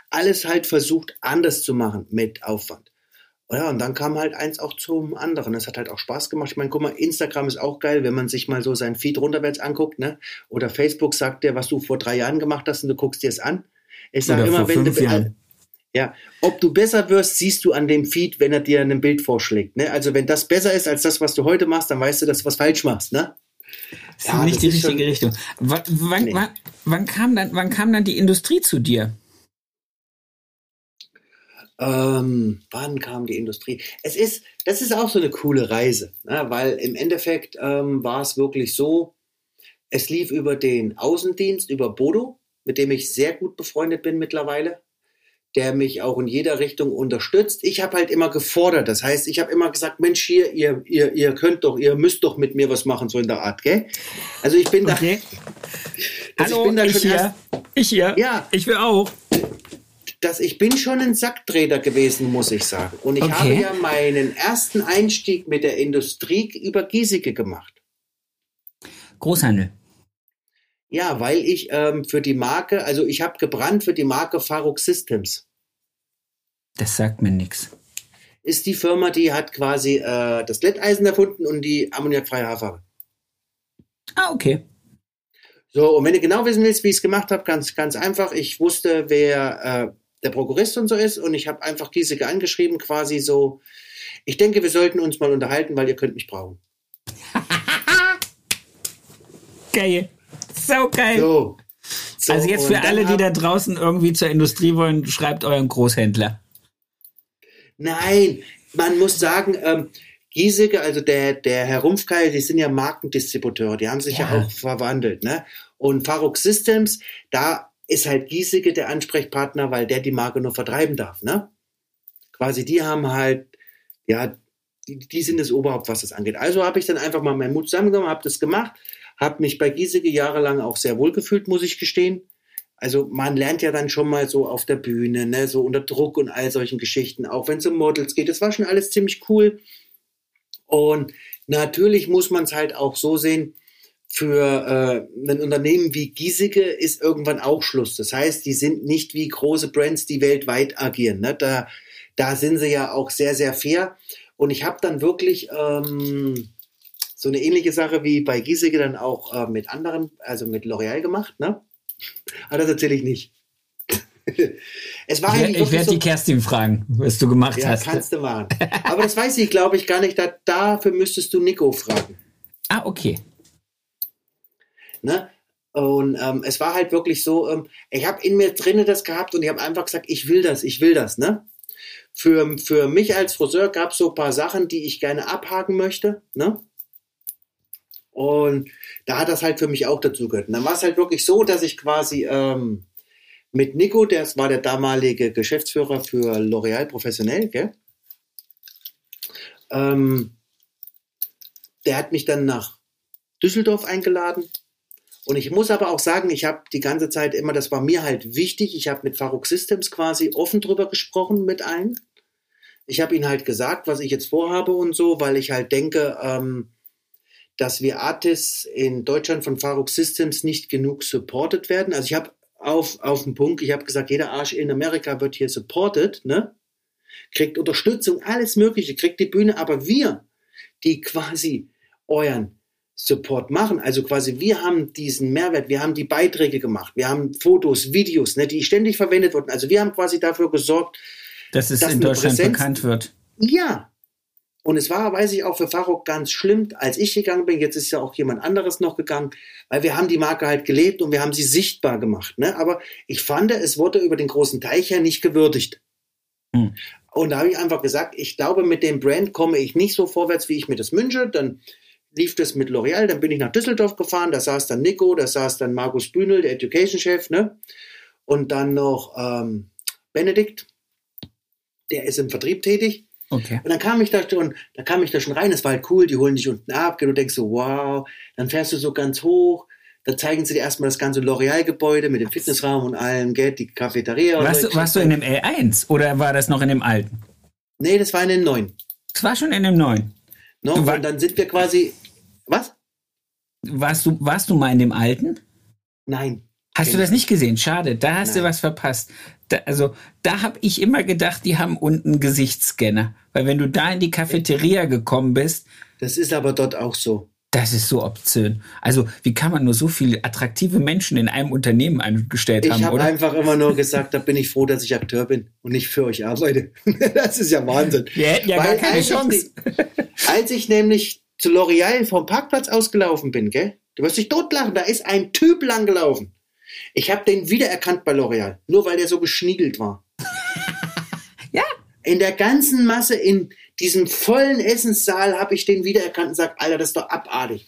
alles halt versucht anders zu machen mit Aufwand. Ja, und dann kam halt eins auch zum anderen. Es hat halt auch Spaß gemacht. Ich meine, guck mal, Instagram ist auch geil, wenn man sich mal so sein Feed runterwärts anguckt, ne? Oder Facebook sagt dir, was du vor drei Jahren gemacht hast und du guckst dir es an. Ich sage immer, wenn du, Jahren. Ja, ob du besser wirst, siehst du an dem Feed, wenn er dir ein Bild vorschlägt. Ne? Also wenn das besser ist als das, was du heute machst, dann weißt du, dass du was falsch machst. Ne? Das ist ja, nicht die richtige schon, Richtung. W wann, nee. wann, wann, kam dann, wann kam dann die Industrie zu dir? Ähm, wann kam die Industrie? Es ist, das ist auch so eine coole Reise, ne? weil im Endeffekt ähm, war es wirklich so, es lief über den Außendienst, über Bodo, mit dem ich sehr gut befreundet bin mittlerweile der mich auch in jeder Richtung unterstützt. Ich habe halt immer gefordert. Das heißt, ich habe immer gesagt, Mensch, hier, ihr, ihr, ihr könnt doch, ihr müsst doch mit mir was machen, so in der Art, gell? Also ich bin okay. da. Hallo, ich, bin da ich hier. Erst, ich hier. Ja. Ich will auch. Das, ich bin schon ein Sackträger gewesen, muss ich sagen. Und ich okay. habe ja meinen ersten Einstieg mit der Industrie über Giesecke gemacht. Großhandel. Ja, weil ich ähm, für die Marke, also ich habe gebrannt für die Marke Faruk Systems. Das sagt mir nichts. Ist die Firma, die hat quasi äh, das Glätteisen erfunden und die ammoniakfreie Haarfarbe. Ah, okay. So, und wenn du genau wissen willst, wie ich es gemacht habe, ganz, ganz einfach. Ich wusste, wer äh, der Prokurist und so ist und ich habe einfach Giesecke angeschrieben, quasi so, ich denke, wir sollten uns mal unterhalten, weil ihr könnt mich brauchen. [LAUGHS] Geil. So geil. So. So, also jetzt für alle, die da draußen irgendwie zur Industrie wollen, schreibt euren Großhändler. Nein, man muss sagen, ähm, Giesecke, also der, der Herr Rumpfkeil, die sind ja Markendistributeure, die haben sich ja, ja auch verwandelt. Ne? Und Faruk Systems, da ist halt Giesecke der Ansprechpartner, weil der die Marke nur vertreiben darf. Ne? Quasi, die haben halt, ja, die, die sind das Oberhaupt, was das angeht. Also habe ich dann einfach mal meinen Mut zusammengenommen, habe das gemacht habe mich bei Giesecke jahrelang auch sehr wohl gefühlt, muss ich gestehen. Also man lernt ja dann schon mal so auf der Bühne, ne, so unter Druck und all solchen Geschichten, auch wenn es um Models geht. Das war schon alles ziemlich cool. Und natürlich muss man es halt auch so sehen, für äh, ein Unternehmen wie Giesecke ist irgendwann auch Schluss. Das heißt, die sind nicht wie große Brands, die weltweit agieren. Ne? Da, da sind sie ja auch sehr, sehr fair. Und ich habe dann wirklich ähm, so eine ähnliche Sache wie bei Giesecke dann auch äh, mit anderen, also mit L'Oreal gemacht, ne? Aber das erzähle ich nicht. [LAUGHS] es war ich, ich werde so, die Kerstin fragen, was du gemacht ja, hast. Kannst du machen. Aber das weiß ich, glaube ich, gar nicht. Da, dafür müsstest du Nico fragen. Ah, okay. Ne? Und ähm, es war halt wirklich so, ähm, ich habe in mir drinnen das gehabt und ich habe einfach gesagt, ich will das, ich will das, ne? Für, für mich als Friseur gab es so ein paar Sachen, die ich gerne abhaken möchte, ne? Und da hat das halt für mich auch dazu gehört. Und dann war es halt wirklich so, dass ich quasi ähm, mit Nico, der war der damalige Geschäftsführer für L'Oreal professionell, gell? Ähm, der hat mich dann nach Düsseldorf eingeladen. Und ich muss aber auch sagen, ich habe die ganze Zeit immer, das war mir halt wichtig, ich habe mit Faruk Systems quasi offen drüber gesprochen mit allen. Ich habe ihnen halt gesagt, was ich jetzt vorhabe und so, weil ich halt denke, ähm, dass wir Artists in Deutschland von Faruk Systems nicht genug supported werden. Also ich habe auf, auf den Punkt, ich habe gesagt, jeder Arsch in Amerika wird hier supported, ne? Kriegt Unterstützung, alles Mögliche, kriegt die Bühne, aber wir, die quasi euren Support machen, also quasi wir haben diesen Mehrwert, wir haben die Beiträge gemacht, wir haben Fotos, Videos, ne, die ständig verwendet wurden. Also wir haben quasi dafür gesorgt, dass es dass in Deutschland Präsenz, bekannt wird. Ja, Und es war, weiß ich auch, für Farok ganz schlimm, als ich gegangen bin. Jetzt ist ja auch jemand anderes noch gegangen, weil wir haben die Marke halt gelebt und wir haben sie sichtbar gemacht. Ne? Aber ich fand, es wurde über den großen Teich her nicht gewürdigt. Hm. Und da habe ich einfach gesagt, ich glaube, mit dem Brand komme ich nicht so vorwärts, wie ich mir das wünsche. Dann lief das mit L'Oreal, dann bin ich nach Düsseldorf gefahren, da saß dann Nico, da saß dann Markus Bühnel, der Education-Chef, ne? Und dann noch ähm, Benedikt, der ist im Vertrieb tätig. Okay. Und dann kam ich da schon, da kam ich da schon rein, es war halt cool, die holen dich unten ab, du denkst so, wow, dann fährst du so ganz hoch, da zeigen sie dir erstmal das ganze L'Oreal-Gebäude mit dem Fitnessraum und allem, Geld, die Cafeteria. Warst, du, warst du in dem L1 oder war das noch in dem alten? Nee, das war in dem neuen. Das war schon in dem neuen. No, und dann sind wir quasi, was? Warst du, warst du mal in dem alten? Nein. Hast du das nicht gesehen? Schade, da hast Nein. du was verpasst. Da, also da habe ich immer gedacht, die haben unten Gesichtsscanner, weil wenn du da in die Cafeteria gekommen bist, das ist aber dort auch so. Das ist so obszön. Also wie kann man nur so viele attraktive Menschen in einem Unternehmen eingestellt ich haben? Ich habe einfach immer nur gesagt, da bin ich froh, dass ich Akteur bin und nicht für euch arbeite. [LAUGHS] das ist ja Wahnsinn. Wir hätten ja weil gar keine Chance. Ich, [LAUGHS] als ich nämlich zu L'Oreal vom Parkplatz ausgelaufen bin, gell? Du wirst dich totlachen, da ist ein Typ langgelaufen. Ich habe den wiedererkannt bei L'Oreal, nur weil der so geschniegelt war. [LAUGHS] ja. In der ganzen Masse, in diesem vollen Essenssaal habe ich den wiedererkannt und sagt, Alter, das ist doch abartig.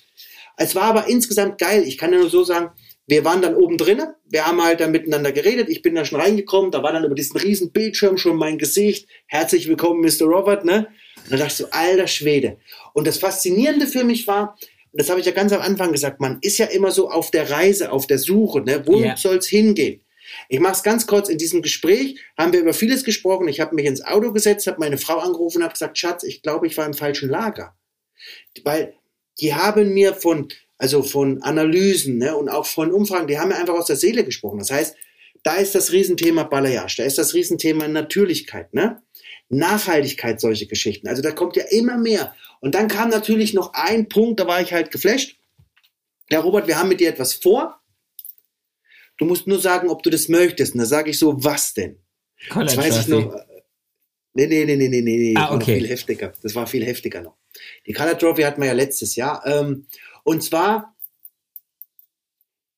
Es war aber insgesamt geil. Ich kann ja nur so sagen, wir waren dann oben drinnen, wir haben halt dann miteinander geredet, ich bin da schon reingekommen, da war dann über diesen riesen Bildschirm schon mein Gesicht, herzlich willkommen Mr. Robert, ne? Und da dachte ich so, alter Schwede. Und das Faszinierende für mich war, das habe ich ja ganz am Anfang gesagt, man ist ja immer so auf der Reise, auf der Suche, ne? wo yeah. soll es hingehen? Ich mache es ganz kurz. In diesem Gespräch haben wir über vieles gesprochen. Ich habe mich ins Auto gesetzt, habe meine Frau angerufen und habe gesagt, Schatz, ich glaube, ich war im falschen Lager. Weil die haben mir von, also von Analysen ne, und auch von Umfragen, die haben mir einfach aus der Seele gesprochen. Das heißt, da ist das Riesenthema Balayage, da ist das Riesenthema Natürlichkeit, ne? Nachhaltigkeit, solche Geschichten. Also da kommt ja immer mehr. Und dann kam natürlich noch ein Punkt, da war ich halt geflasht. Ja, Robert, wir haben mit dir etwas vor. Du musst nur sagen, ob du das möchtest. Und da sage ich so, was denn? College das weiß ich noch. Nee, nee, nee, nee, nee, nee. Ah, okay. viel heftiger. Das war viel heftiger noch. Die Color Trophy hatten wir ja letztes Jahr. Ähm, und zwar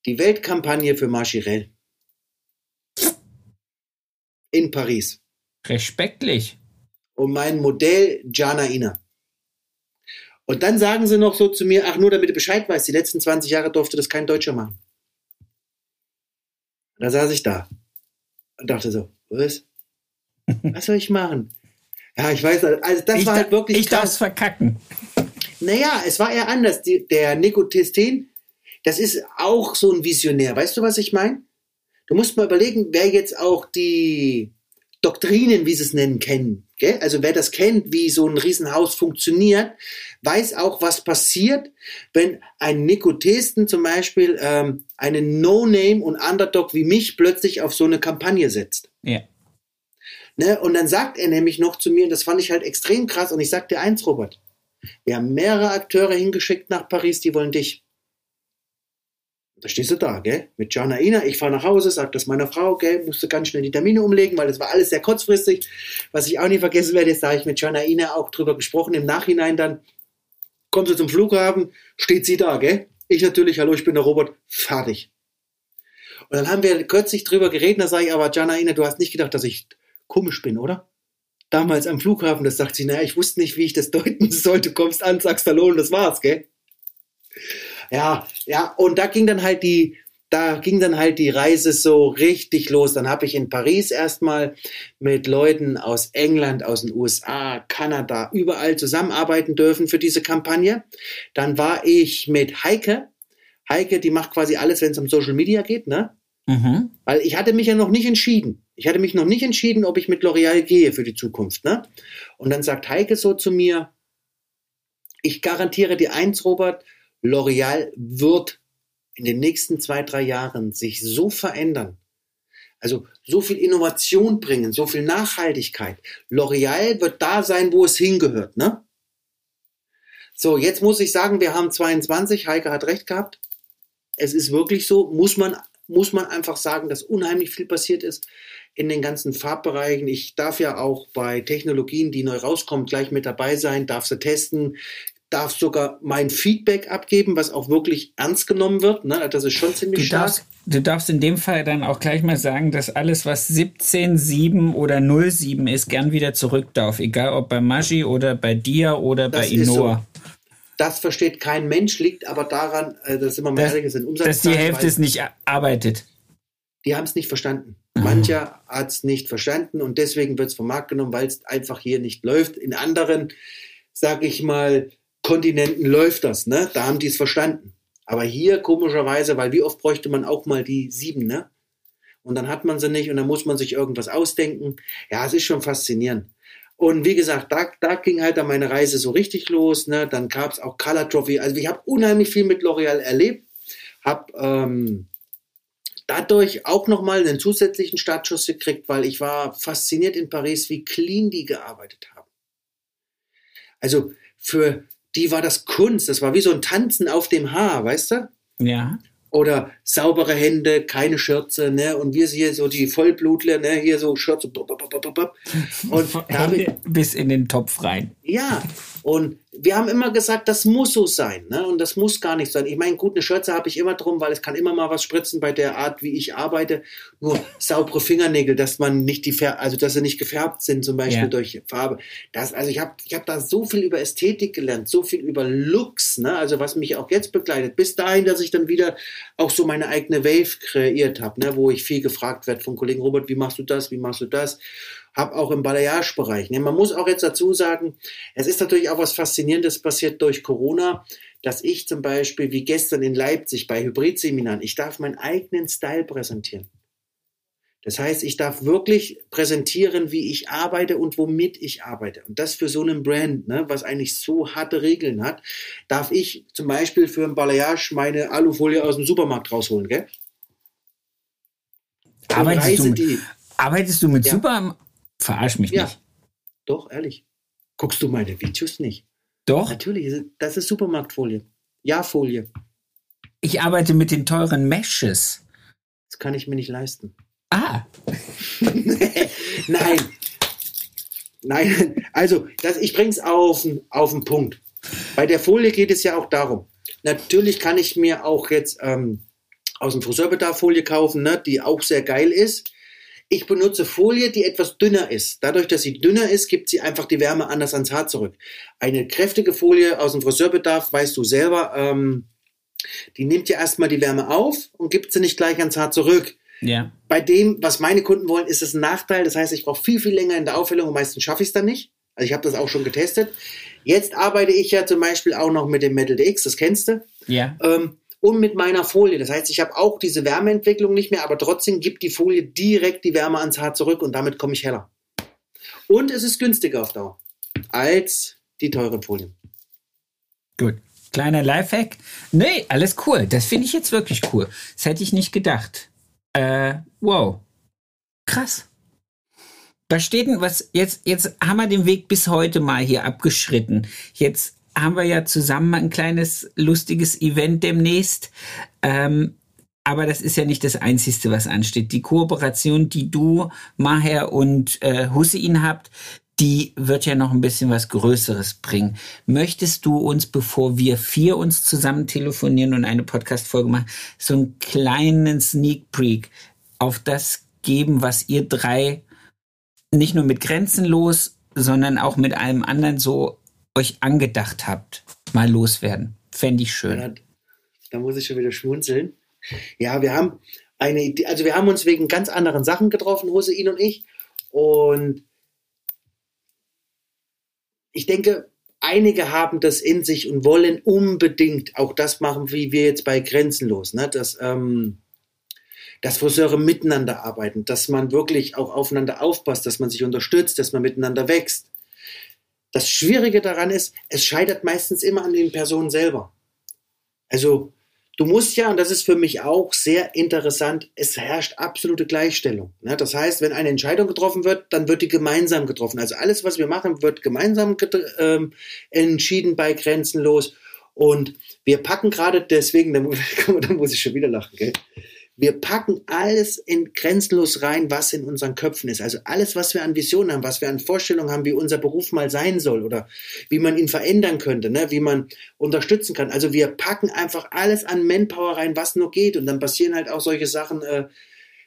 die Weltkampagne für Marchirel. In Paris. Respektlich. Und mein Modell Jana Ina. Und dann sagen sie noch so zu mir, ach nur damit du Bescheid weißt, die letzten 20 Jahre durfte das kein Deutscher machen. Und da saß ich da und dachte so, was? [LAUGHS] Was soll ich machen? Ja, ich weiß, also das ich war halt wirklich Ich darf es verkacken. Naja, es war eher anders. Die, der Nico Testin, das ist auch so ein Visionär. Weißt du, was ich meine? Du musst mal überlegen, wer jetzt auch die Doktrinen, wie sie es nennen, kennen. Gell? Also wer das kennt, wie so ein Riesenhaus funktioniert, weiß auch, was passiert, wenn ein Nikotesten zum Beispiel ähm, einen No-Name und Underdog wie mich plötzlich auf so eine Kampagne setzt. Ja. Ne? Und dann sagt er nämlich noch zu mir, und das fand ich halt extrem krass, und ich sag dir eins, Robert, wir haben mehrere Akteure hingeschickt nach Paris, die wollen dich. Da stehst du da, gell? Mit Jana Ina. Ich fahre nach Hause, sag das meiner Frau, gell? Musste ganz schnell die Termine umlegen, weil das war alles sehr kurzfristig. Was ich auch nie vergessen werde, ist, da habe ich mit Jana Ina auch drüber gesprochen. Im Nachhinein dann kommt sie zum Flughafen, steht sie da, gell? Ich natürlich, hallo, ich bin der Robert, fertig. Und dann haben wir kürzlich drüber geredet, da sage ich aber, Jana Ina, du hast nicht gedacht, dass ich komisch bin, oder? Damals am Flughafen, das sagt sie, naja, ich wusste nicht, wie ich das deuten [LAUGHS] soll. Du kommst an, sagst Hallo und das war's, gell? Ja, ja, und da ging dann halt die, da ging dann halt die Reise so richtig los. Dann habe ich in Paris erstmal mit Leuten aus England, aus den USA, Kanada, überall zusammenarbeiten dürfen für diese Kampagne. Dann war ich mit Heike. Heike, die macht quasi alles, wenn es um Social Media geht, ne? Mhm. Weil ich hatte mich ja noch nicht entschieden. Ich hatte mich noch nicht entschieden, ob ich mit L'Oreal gehe für die Zukunft, ne? Und dann sagt Heike so zu mir, ich garantiere dir eins, Robert, L'Oreal wird in den nächsten zwei, drei Jahren sich so verändern, also so viel Innovation bringen, so viel Nachhaltigkeit. L'Oreal wird da sein, wo es hingehört, ne? So, jetzt muss ich sagen, wir haben 22, Heike hat recht gehabt. Es ist wirklich so, muss man muss man einfach sagen, dass unheimlich viel passiert ist in den ganzen Farbbereichen. Ich darf ja auch bei Technologien, die neu rauskommen, gleich mit dabei sein, darf sie testen, darf sogar mein Feedback abgeben, was auch wirklich ernst genommen wird. Ne? Das ist schon ziemlich du stark. Darfst, du darfst in dem Fall dann auch gleich mal sagen, dass alles, was 17.7 oder 07 ist, gern wieder zurück darf. Egal ob bei Magi oder bei dir oder das bei Inoa. So. Das versteht kein Mensch, liegt aber daran, äh, dass immer mal das, ehrlich sind, dass die Hälfte es nicht arbeitet. Die haben es nicht verstanden. Mancher hat es nicht verstanden und deswegen wird es vom Markt genommen, weil es einfach hier nicht läuft. In anderen, sage ich mal, Kontinenten läuft das, ne? Da haben die es verstanden. Aber hier komischerweise, weil wie oft bräuchte man auch mal die sieben, ne? Und dann hat man sie nicht und dann muss man sich irgendwas ausdenken. Ja, es ist schon faszinierend. Und wie gesagt, da, da ging halt dann meine Reise so richtig los. Ne? Dann gab es auch Color Trophy. Also ich habe unheimlich viel mit L'Oreal erlebt. Habe ähm, dadurch auch nochmal einen zusätzlichen Startschuss gekriegt, weil ich war fasziniert in Paris, wie clean die gearbeitet haben. Also für die war das Kunst. Das war wie so ein Tanzen auf dem Haar, weißt du? Ja. Oder saubere Hände, keine Schürze, ne? Und wir hier so die Vollblutler, ne? Hier so Schürze. [LAUGHS] Und Hände bis in den Topf rein. Ja. Und wir haben immer gesagt, das muss so sein, ne? Und das muss gar nicht sein. Ich meine, gut, eine Schürze habe ich immer drum, weil es kann immer mal was spritzen bei der Art, wie ich arbeite. Nur saubere Fingernägel, dass man nicht die, also dass sie nicht gefärbt sind, zum Beispiel ja. durch Farbe. Das, also ich habe, ich habe da so viel über Ästhetik gelernt, so viel über Looks, ne? Also was mich auch jetzt begleitet. Bis dahin, dass ich dann wieder auch so meine eigene Wave kreiert habe, ne? Wo ich viel gefragt werde vom Kollegen Robert, wie machst du das, wie machst du das? Habe auch im Balayage-Bereich. Ne? Man muss auch jetzt dazu sagen, es ist natürlich auch was Faszinierendes passiert durch Corona, dass ich zum Beispiel, wie gestern in Leipzig bei Hybrid-Seminaren, ich darf meinen eigenen Style präsentieren. Das heißt, ich darf wirklich präsentieren, wie ich arbeite und womit ich arbeite. Und das für so einen Brand, ne, was eigentlich so harte Regeln hat, darf ich zum Beispiel für ein Balayage meine Alufolie aus dem Supermarkt rausholen, gell? Arbeitest du, arbeitest du mit ja. Super, Verarsch mich ja. nicht. Doch, ehrlich. Guckst du meine Videos nicht? Doch. Natürlich, das ist Supermarktfolie. Ja, Folie. Ich arbeite mit den teuren Meshes. Das kann ich mir nicht leisten. Ah. [LAUGHS] Nein. Nein. Also, das, ich bringe es auf, auf den Punkt. Bei der Folie geht es ja auch darum. Natürlich kann ich mir auch jetzt ähm, aus dem Friseurbedarf Folie kaufen, ne, die auch sehr geil ist. Ich benutze Folie, die etwas dünner ist. Dadurch, dass sie dünner ist, gibt sie einfach die Wärme anders ans Haar zurück. Eine kräftige Folie aus dem Friseurbedarf, weißt du selber, ähm, die nimmt ja erstmal die Wärme auf und gibt sie nicht gleich ans Haar zurück. Ja. Bei dem, was meine Kunden wollen, ist es ein Nachteil. Das heißt, ich brauche viel, viel länger in der Aufhellung und meistens schaffe ich es dann nicht. Also ich habe das auch schon getestet. Jetzt arbeite ich ja zum Beispiel auch noch mit dem Metal DX, das kennst du. Ja. Ähm, und mit meiner Folie. Das heißt, ich habe auch diese Wärmeentwicklung nicht mehr, aber trotzdem gibt die Folie direkt die Wärme ans Haar zurück und damit komme ich heller. Und es ist günstiger auf Dauer als die teuren Folien. Gut. Kleiner Lifehack. Nee, alles cool. Das finde ich jetzt wirklich cool. Das hätte ich nicht gedacht. Äh, wow. Krass. Da steht denn was, jetzt, jetzt haben wir den Weg bis heute mal hier abgeschritten. Jetzt haben wir ja zusammen ein kleines lustiges Event demnächst. Ähm, aber das ist ja nicht das Einzige, was ansteht. Die Kooperation, die du, Maher und äh, Hussein habt, die wird ja noch ein bisschen was Größeres bringen. Möchtest du uns, bevor wir vier uns zusammen telefonieren und eine Podcast-Folge machen, so einen kleinen Sneak Peek auf das geben, was ihr drei nicht nur mit Grenzenlos, sondern auch mit allem anderen so euch angedacht habt, mal loswerden. Fände ich schön. Ja, da muss ich schon wieder schmunzeln. Ja, wir haben eine Idee, also wir haben uns wegen ganz anderen Sachen getroffen, Hose, ihn und ich. Und ich denke, einige haben das in sich und wollen unbedingt auch das machen, wie wir jetzt bei Grenzenlos, ne? dass, ähm, dass Friseure miteinander arbeiten, dass man wirklich auch aufeinander aufpasst, dass man sich unterstützt, dass man miteinander wächst. Das Schwierige daran ist, es scheitert meistens immer an den Personen selber. Also du musst ja, und das ist für mich auch sehr interessant, es herrscht absolute Gleichstellung. Ne? Das heißt, wenn eine Entscheidung getroffen wird, dann wird die gemeinsam getroffen. Also alles, was wir machen, wird gemeinsam ähm, entschieden bei Grenzenlos. Und wir packen gerade deswegen, [LAUGHS] da, muss ich schon wieder lachen, gell? Wir packen alles in grenzenlos rein, was in unseren Köpfen ist. Also alles, was wir an Visionen haben, was wir an Vorstellungen haben, wie unser Beruf mal sein soll oder wie man ihn verändern könnte, ne? wie man unterstützen kann. Also wir packen einfach alles an Manpower rein, was nur geht. Und dann passieren halt auch solche Sachen, äh,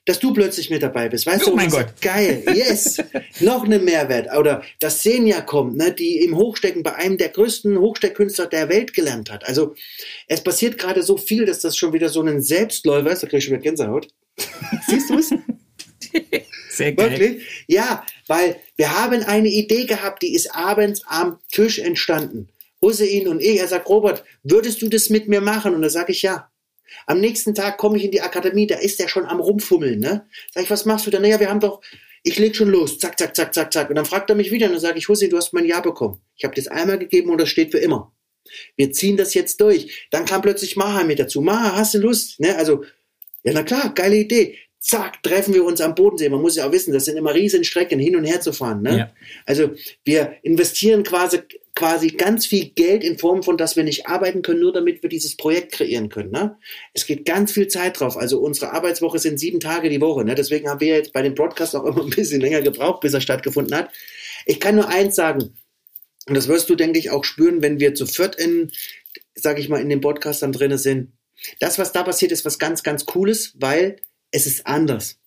dass du plötzlich mit dabei bist. Weißt oh du, mein Gott. geil, yes, [LAUGHS] noch eine Mehrwert. Oder dass Senja kommt, ne, die im Hochstecken bei einem der größten Hochsteckkünstler der Welt gelernt hat. Also es passiert gerade so viel, dass das schon wieder so ein Selbstläufer ist. Da krieg ich schon wieder Gänsehaut. [LAUGHS] Siehst du es? Sehr geil. Wirklich? Ja, weil wir haben eine Idee gehabt, die ist abends am Tisch entstanden. Hussein und ich, er sagt, Robert, würdest du das mit mir machen? Und da sage ich ja. Am nächsten Tag komme ich in die Akademie, da ist er schon am Rumfummeln, ne? Sag ich, was machst du da? Naja, wir haben doch, ich leg schon los, zack, zack, zack, zack, zack. Und dann fragt er mich wieder und dann sage ich, Hussein, du hast mein Ja bekommen. Ich habe das einmal gegeben und das steht für immer. Wir ziehen das jetzt durch. Dann kam plötzlich Maha mit dazu. Maha, hast du Lust? Ne? Also, ja, na klar, geile Idee. Zack, treffen wir uns am Bodensee. Man muss ja auch wissen, das sind immer riesen Strecken, hin und her zu fahren. Ne? Ja. Also wir investieren quasi, quasi ganz viel Geld in Form von, dass wir nicht arbeiten können, nur damit wir dieses Projekt kreieren können. Ne? Es geht ganz viel Zeit drauf. Also unsere Arbeitswoche sind sieben Tage die Woche. Ne? Deswegen haben wir jetzt bei dem Broadcast auch immer ein bisschen länger gebraucht, bis er stattgefunden hat. Ich kann nur eins sagen, und das wirst du, denke ich, auch spüren, wenn wir zu viert in, sage ich mal, in dem Podcast dann drinne sind. Das, was da passiert, ist was ganz, ganz Cooles, weil es ist anders.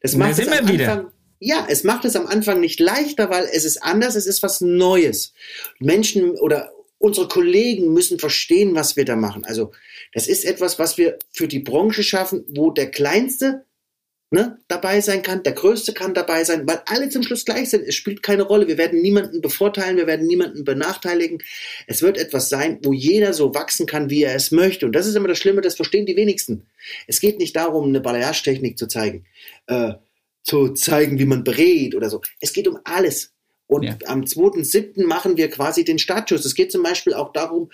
Das Und da macht sind wir wieder. Anfang, ja, es macht es am Anfang nicht leichter, weil es ist anders, es ist was Neues. Menschen oder unsere Kollegen müssen verstehen, was wir da machen. Also, das ist etwas, was wir für die Branche schaffen, wo der Kleinste ne, dabei sein kann, der Größte kann dabei sein, weil alle zum Schluss gleich sind. Es spielt keine Rolle. Wir werden niemanden bevorteilen, wir werden niemanden benachteiligen. Es wird etwas sein, wo jeder so wachsen kann, wie er es möchte. Und das ist immer das Schlimme, das verstehen die wenigsten. Es geht nicht darum, eine Balayage-Technik zu zeigen, äh, zu zeigen, wie man berät oder so. Es geht um alles. Und Ja. am 2.7. machen wir quasi den Startschuss. Es geht zum Beispiel auch darum,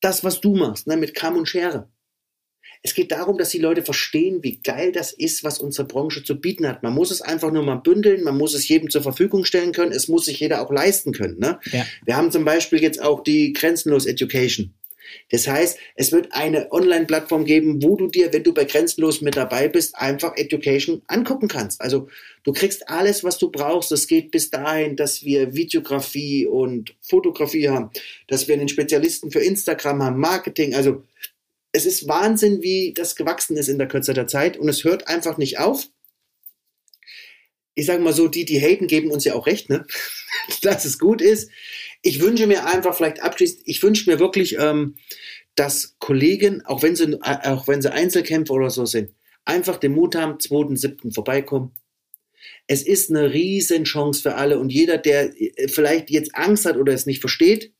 das, was du machst, ne, mit Kamm und Schere. Es geht darum, dass die Leute verstehen, wie geil das ist, was unsere Branche zu bieten hat. Man muss es einfach nur mal bündeln, man muss es jedem zur Verfügung stellen können, es muss sich jeder auch leisten können. Ne? Ja. Wir haben zum Beispiel jetzt auch die Grenzenlos Education. Das heißt, es wird eine Online-Plattform geben, wo du dir, wenn du bei Grenzenlos mit dabei bist, einfach Education angucken kannst. Also du kriegst alles, was du brauchst. Es geht bis dahin, dass wir Videografie und Fotografie haben, dass wir einen Spezialisten für Instagram haben, Marketing. Also es ist Wahnsinn, wie das gewachsen ist in der Kürze der Zeit und es hört einfach nicht auf. Ich sage mal so, die, die haten, geben uns ja auch recht, ne? [LAUGHS] dass es gut ist. Ich wünsche mir einfach vielleicht abschließend, ich wünsche mir wirklich, ähm, dass Kollegen, auch wenn sie, äh, auch wenn sie Einzelkämpfer oder so sind, einfach den Mut haben, 2.7. vorbeikommen. Es ist eine riesen Chance für alle und jeder, der äh, vielleicht jetzt Angst hat oder es nicht versteht,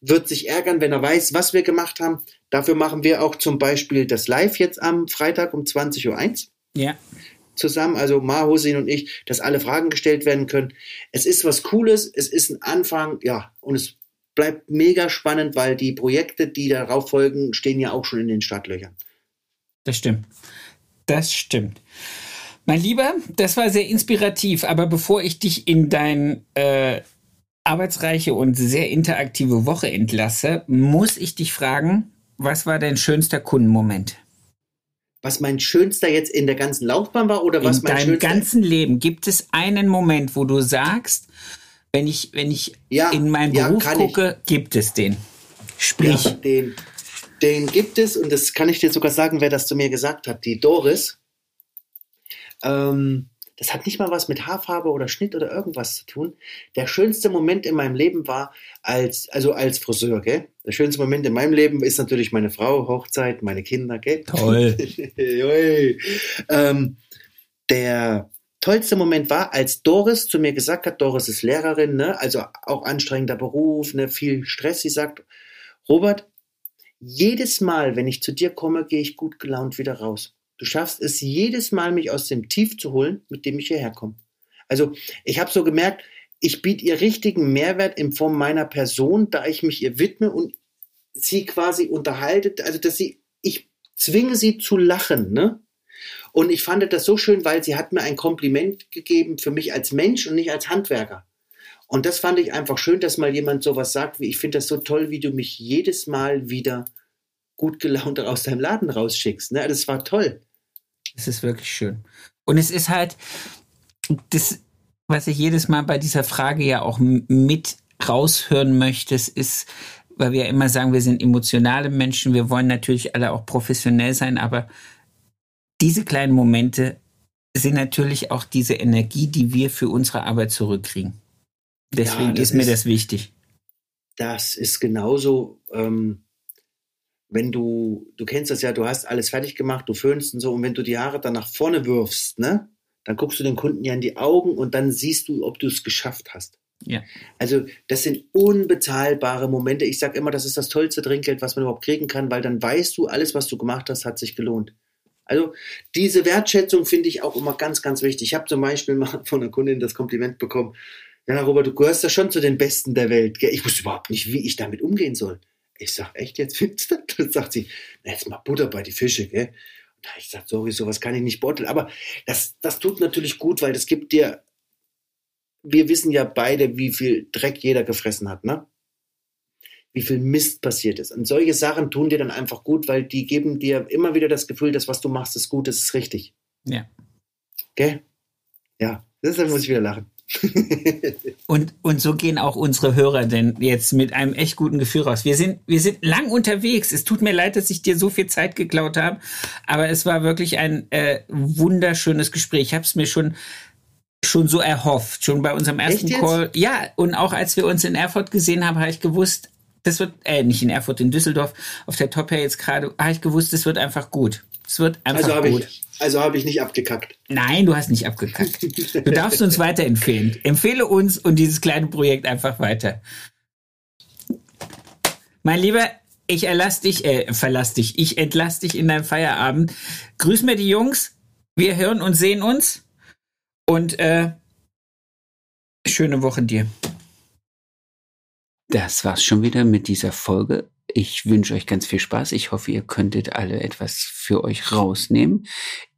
wird sich ärgern, wenn er weiß, was wir gemacht haben. Dafür machen wir auch zum Beispiel das Live jetzt am Freitag um 20.01 Uhr Ja. Zusammen, also Ma, Hussein und ich, dass alle Fragen gestellt werden können. Es ist was Cooles, es ist ein Anfang, ja, und es bleibt mega spannend, weil die Projekte, die darauf folgen, stehen ja auch schon in den Startlöchern. Das stimmt. Das stimmt. Mein Lieber, das war sehr inspirativ, aber bevor ich dich in dein äh, arbeitsreiche und sehr interaktive Woche entlasse, muss ich dich fragen, was war dein schönster Kundenmoment? Was mein schönster jetzt in der ganzen Laufbahn war oder was in mein deinem schönster ganzen Leben gibt es einen Moment, wo du sagst, wenn ich, wenn ich Ja, in meinen ja, Beruf kann ich. gucke, gibt es den. Sprich, Ja, den, den gibt es und das kann ich dir sogar sagen, wer das zu mir gesagt hat. Die Doris. Ähm, das hat nicht mal was mit Haarfarbe oder Schnitt oder irgendwas zu tun. Der schönste Moment in meinem Leben war als, also als Friseur, gell? Der schönste Moment in meinem Leben ist natürlich meine Frau, Hochzeit, meine Kinder, gell? Toll. [LAUGHS] Ähm, der tollste Moment war, als Doris zu mir gesagt hat, Doris ist Lehrerin, ne? also auch anstrengender Beruf, ne? viel Stress. Sie sagt, Robert, jedes Mal, wenn ich zu dir komme, gehe ich gut gelaunt wieder raus. Du schaffst es jedes Mal, mich aus dem Tief zu holen, mit dem ich hierher komme. Also ich habe so gemerkt, ich biete ihr richtigen Mehrwert in Form meiner Person, da ich mich ihr widme und sie quasi unterhaltet, also dass sie, ich zwinge sie zu lachen, ne? Und ich fand das so schön, weil sie hat mir ein Kompliment gegeben für mich als Mensch und nicht als Handwerker. Und das fand ich einfach schön, dass mal jemand sowas sagt, wie ich finde das so toll, wie du mich jedes Mal wieder gut gelaunt [LAUGHS] aus deinem Laden rausschickst. Ne? Das war toll. Es ist wirklich schön. Und es ist halt das, was ich jedes Mal bei dieser Frage ja auch mit raushören möchte, ist, weil wir ja immer sagen, wir sind emotionale Menschen, wir wollen natürlich alle auch professionell sein, aber diese kleinen Momente sind natürlich auch diese Energie, die wir für unsere Arbeit zurückkriegen. Deswegen ja, ist mir ist, das wichtig. Das ist genauso, ähm, wenn du, du kennst das ja, du hast alles fertig gemacht, du föhnst und so, und wenn du die Haare dann nach vorne wirfst, ne, dann guckst du den Kunden ja in die Augen und dann siehst du, ob du es geschafft hast. Ja. Also das sind unbezahlbare Momente. Ich sage immer, das ist das tollste Trinkgeld, was man überhaupt kriegen kann, weil dann weißt du, alles, was du gemacht hast, hat sich gelohnt. Also diese Wertschätzung finde ich auch immer ganz, ganz wichtig. Ich habe zum Beispiel mal von einer Kundin das Kompliment bekommen. Ja, Robert, du gehörst ja schon zu den Besten der Welt. Gell? Ich wusste überhaupt nicht, wie ich damit umgehen soll. Ich sag, echt, jetzt findest du das? Sagt sie, na, jetzt mal Butter bei die Fische, gell? Ich sag, sorry, sowas kann ich nicht botteln. Aber das, das tut natürlich gut, weil das gibt dir, wir wissen ja beide, wie viel Dreck jeder gefressen hat, ne? Wie viel Mist passiert ist. Und solche Sachen tun dir dann einfach gut, weil die geben dir immer wieder das Gefühl, dass was du machst, ist gut, das ist richtig. Ja. Gell? Ja, deshalb muss ich wieder lachen. [LAUGHS] und, und so gehen auch unsere Hörer denn jetzt mit einem echt guten Gefühl raus. Wir sind, wir sind lang unterwegs. Es tut mir leid, dass ich dir so viel Zeit geklaut habe, aber es war wirklich ein äh, wunderschönes Gespräch. Ich habe es mir schon schon so erhofft, schon bei unserem ersten Call. Ja, und auch als wir uns in Erfurt gesehen haben, habe ich gewusst, das wird, äh, nicht in Erfurt, in Düsseldorf, auf der Top jetzt gerade, habe ich gewusst, das wird einfach gut. Es wird einfach also gut. Ich, also habe ich nicht abgekackt. Nein, du hast nicht abgekackt. Du darfst uns [LAUGHS] weiterempfehlen. Empfehle uns und dieses kleine Projekt einfach weiter. Mein Lieber, ich erlass dich, äh, verlass dich. Ich entlass dich in deinen Feierabend. Grüß mir die Jungs. Wir hören und sehen uns. Und äh, schöne Woche dir. Das war's schon wieder mit dieser Folge. Ich wünsche euch ganz viel Spaß. Ich hoffe, ihr könntet alle etwas für euch rausnehmen.